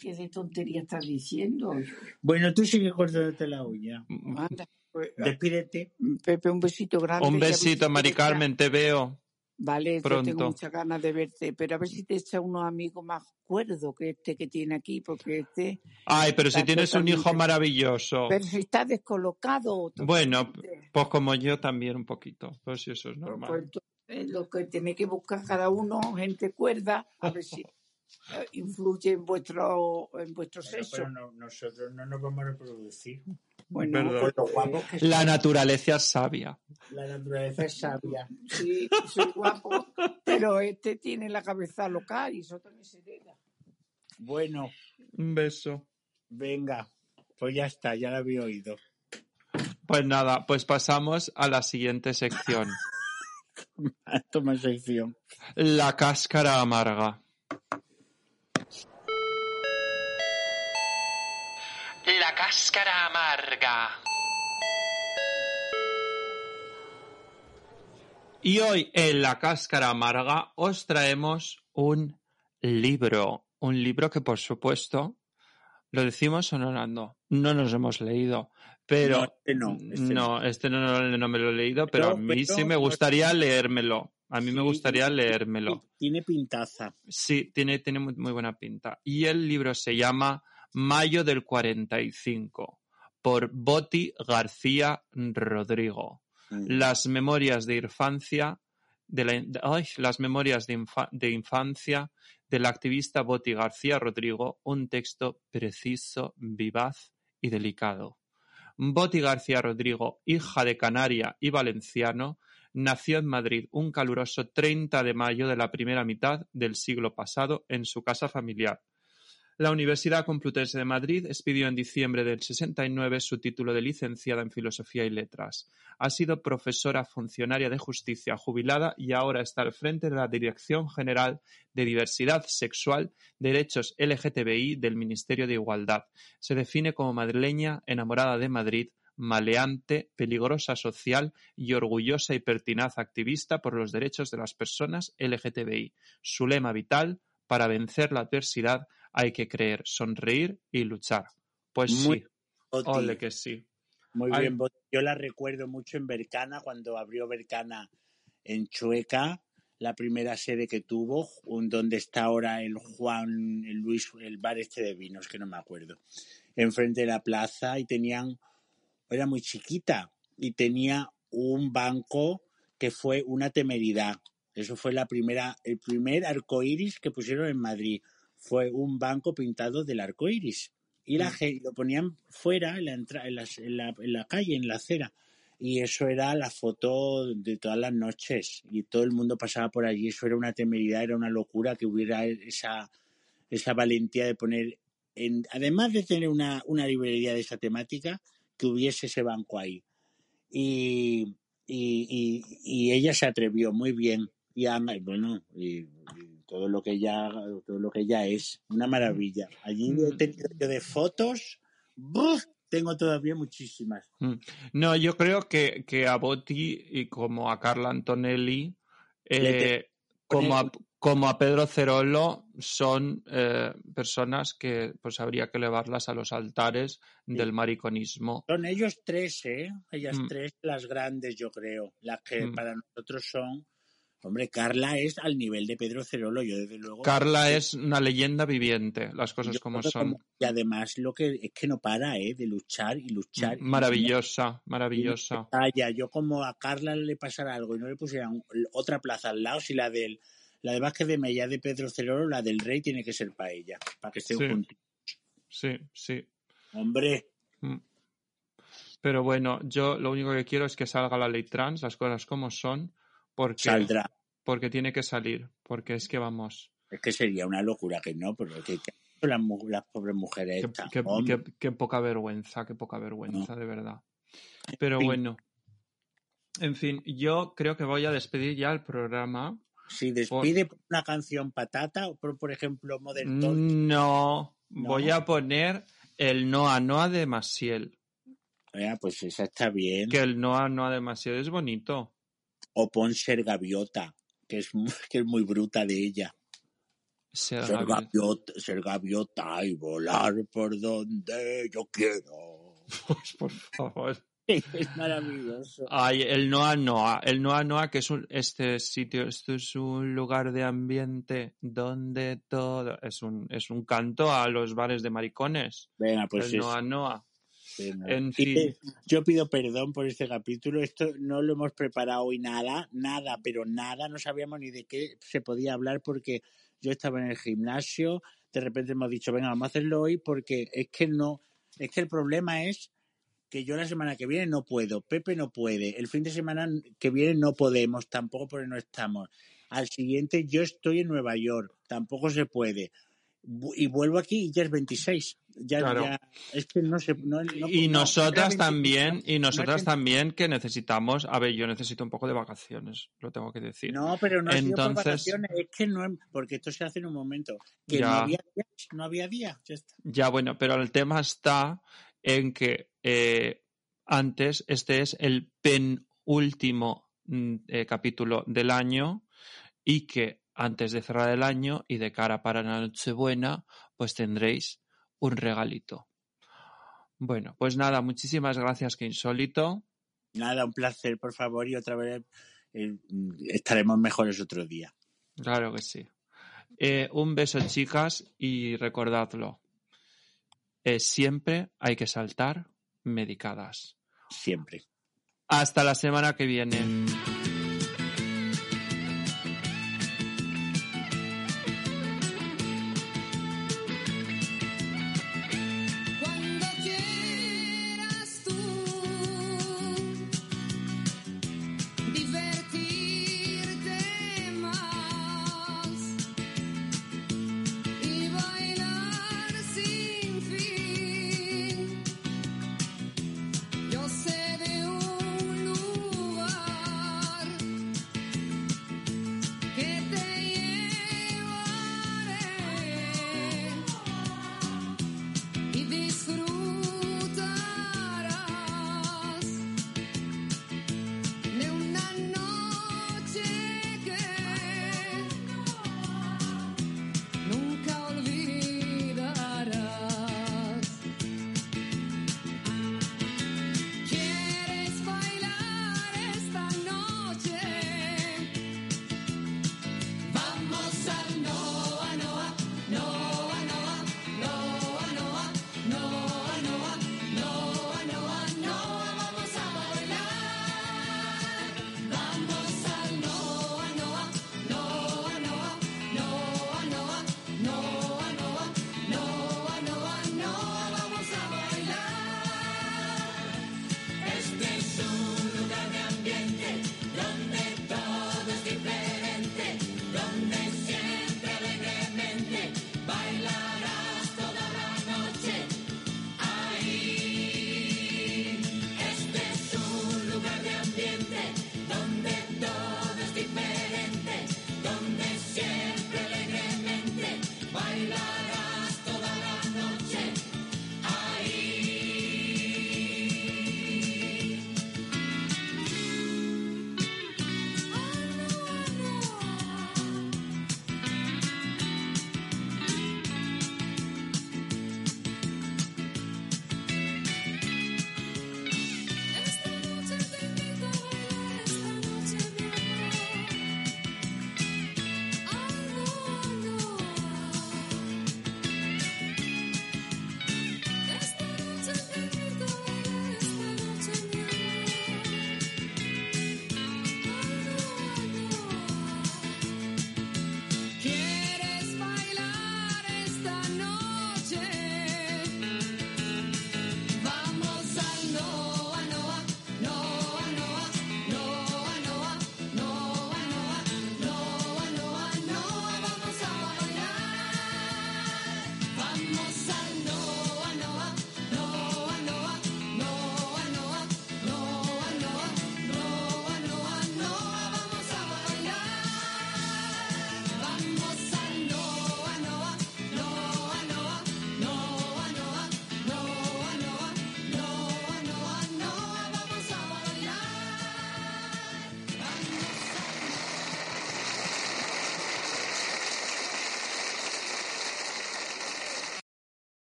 ¿Qué de tontería estás diciendo? Bueno, tú sigue cortándote la uña. Anda, pues, Despídete. Pepe, un besito grande. un besito, si Mari Carmen, te veo. Vale, yo pronto. tengo muchas ganas de verte, pero a ver si te echa unos amigos más cuerdos que este que tiene aquí, porque este... Ay, pero si tienes un hijo maravilloso. Pero si está descolocado. Bueno, pues como yo también un poquito. Pues si eso es Pues normal. entonces, lo que tiene que buscar cada uno, gente cuerda, a ver si influye en vuestro en vuestro sexo. pero no- nosotros no nos vamos a reproducir. Bueno, Perdón. pues, Por lo guapos que La naturaleza es sabia. La naturaleza es sabia. sí, soy guapo, pero este tiene la cabeza local y eso también se hereda. Bueno, Un beso. venga. Pues ya está, ya la había oído. Pues nada, pues pasamos a la siguiente sección. Toma sección. La cáscara amarga. Cáscara amarga. Y hoy en La cáscara amarga os traemos un libro. Un libro que por supuesto lo decimos honorando. No nos hemos leído. Pero No, este no, este no, este no, me lo he leído, pero, Pero- a mí pero- sí me gustaría leérmelo. A mí me gustaría leérmelo. Tiene pintaza. Sí, tiene, tiene muy, muy buena pinta. Y el libro se llama Mayo del 45 por Boti García Rodrigo. Las memorias de infancia de la, de- ay, las memorias de, infa- de infancia de la activista Boti García Rodrigo, un texto preciso, vivaz y delicado. Boti García Rodrigo, hija de canaria y valenciano, nació en Madrid un caluroso 30 de mayo de la primera mitad del siglo pasado en su casa familiar. La Universidad Complutense de Madrid expidió en diciembre del 69 su título de licenciada en Filosofía y Letras. Ha sido profesora funcionaria de justicia jubilada y ahora está al frente de la Dirección General de Diversidad Sexual, Derechos LGTBI del Ministerio de Igualdad. Se define como madrileña, enamorada de Madrid, maleante, peligrosa social y orgullosa y pertinaz activista por los derechos de las personas LGTBI. Su lema vital, para vencer la adversidad hay que creer, sonreír y luchar. Pues Muy sí, Boti. ole que sí. Muy Ay. bien, Boti. yo la recuerdo mucho en Bercana, cuando abrió Bercana en Chueca, la primera sede que tuvo, donde está ahora el Juan, el Luis, el bar este de vinos, que no me acuerdo, enfrente de la plaza, y tenían, era muy chiquita, y tenía un banco que fue una temeridad. Eso fue la primera, el primer arco iris que pusieron en Madrid. Fue un banco pintado del arco iris. Y la Mm. lo ponían fuera, en la, entra- en, las- en la, en la calle, en la acera. Y eso era la foto de todas las noches. Y todo el mundo pasaba por allí. Eso era una temeridad, era una locura que hubiera esa, esa valentía de poner, en, además de tener una, una librería de esa temática, que hubiese ese banco ahí. Y, y, y, y ella se atrevió muy bien. Y bueno, y todo lo que ella, todo lo que ella es, una maravilla. Allí he Mm. tenido yo de fotos, ¡buf! tengo todavía muchísimas. Mm. No, yo creo que, que a Botti y como a Carla Antonelli, eh, como, a, como a Pedro Cerolo, son eh, personas que pues habría que elevarlas a los altares del mariconismo. Son ellos tres, ¿eh? Ellas Mm. tres, las grandes, yo creo. Las que Mm. para nosotros son. Hombre, Carla es al nivel de Pedro Cerolo, yo desde luego. Carla es una leyenda viviente, las cosas yo como son. como- y además lo que es que no para, ¿eh? De luchar y luchar. y Maravillosa, y maravillosa. se calla. Yo como a Carla le pasara algo y no le pusieran otra plaza al lado, si la del la de Vázquez de Mella de Pedro Cerolo, la del Rey tiene que ser para ella, para que estén Sí. juntos. Sí, sí. Hombre, Mm. Pero bueno, yo lo único que quiero es que salga la ley trans, las cosas como son, porque, saldrá. Porque tiene que salir, porque es que vamos, Es que sería una locura que no, pero que, que las, las pobres mujeres qué, qué- hombre. qué- qué poca vergüenza, qué poca vergüenza, de verdad. Pero bueno, en fin, yo creo que voy a despedir ya el programa. Si despide una canción patata, o por, por ejemplo, Modern No, No. voy a poner el Noa Noa de Masiel, eh, pues esa está bien. que el Noa Noa de Masiel es bonito. O pon Ser Gaviota, que es, muy- que es muy bruta de ella. Ser Ser gaviota, ser gaviota y volar por donde yo quiero. Pues, por favor. Es maravilloso. Ay, el Noa Noa, el Noa Noa, que es un, este sitio, esto es un lugar de ambiente donde todo, es un, es un canto a los bares de maricones. Venga, pues el es- Noa Noa. En fin. Yo pido perdón por este capítulo. Esto no lo hemos preparado hoy nada, nada, pero nada. No sabíamos ni de qué se podía hablar porque yo estaba en el gimnasio. De repente hemos dicho, venga, vamos a hacerlo hoy porque es que no, es que el problema es que yo la semana que viene no puedo, Pepe no puede, el fin de semana que viene no podemos, tampoco porque no estamos. Al siguiente yo estoy en Nueva York, tampoco se puede. Y vuelvo aquí y ya es 26. Ya, Claro. ya- es que no sé. No, no- Y no, nosotras era 25, también, y no nosotras también que necesitamos, a ver, yo necesito un poco de vacaciones, lo tengo que decir. No, pero no sido por Entonces- vacaciones, es que no, porque esto se hace en un momento. Que Ya. no había día, no había día, ya está. Ya, bueno, pero el tema está en que eh, antes este es el penúltimo mm, eh, capítulo del año y que antes de cerrar el año y de cara para la Nochebuena, pues tendréis un regalito. Bueno, pues nada, muchísimas gracias, que insólito. Nada, un placer, por favor, y otra vez eh, estaremos mejores otro día. Claro que sí. Eh, un beso, chicas, y recordadlo. eh, siempre hay que saltar medicadas. Siempre. Hasta la semana que viene.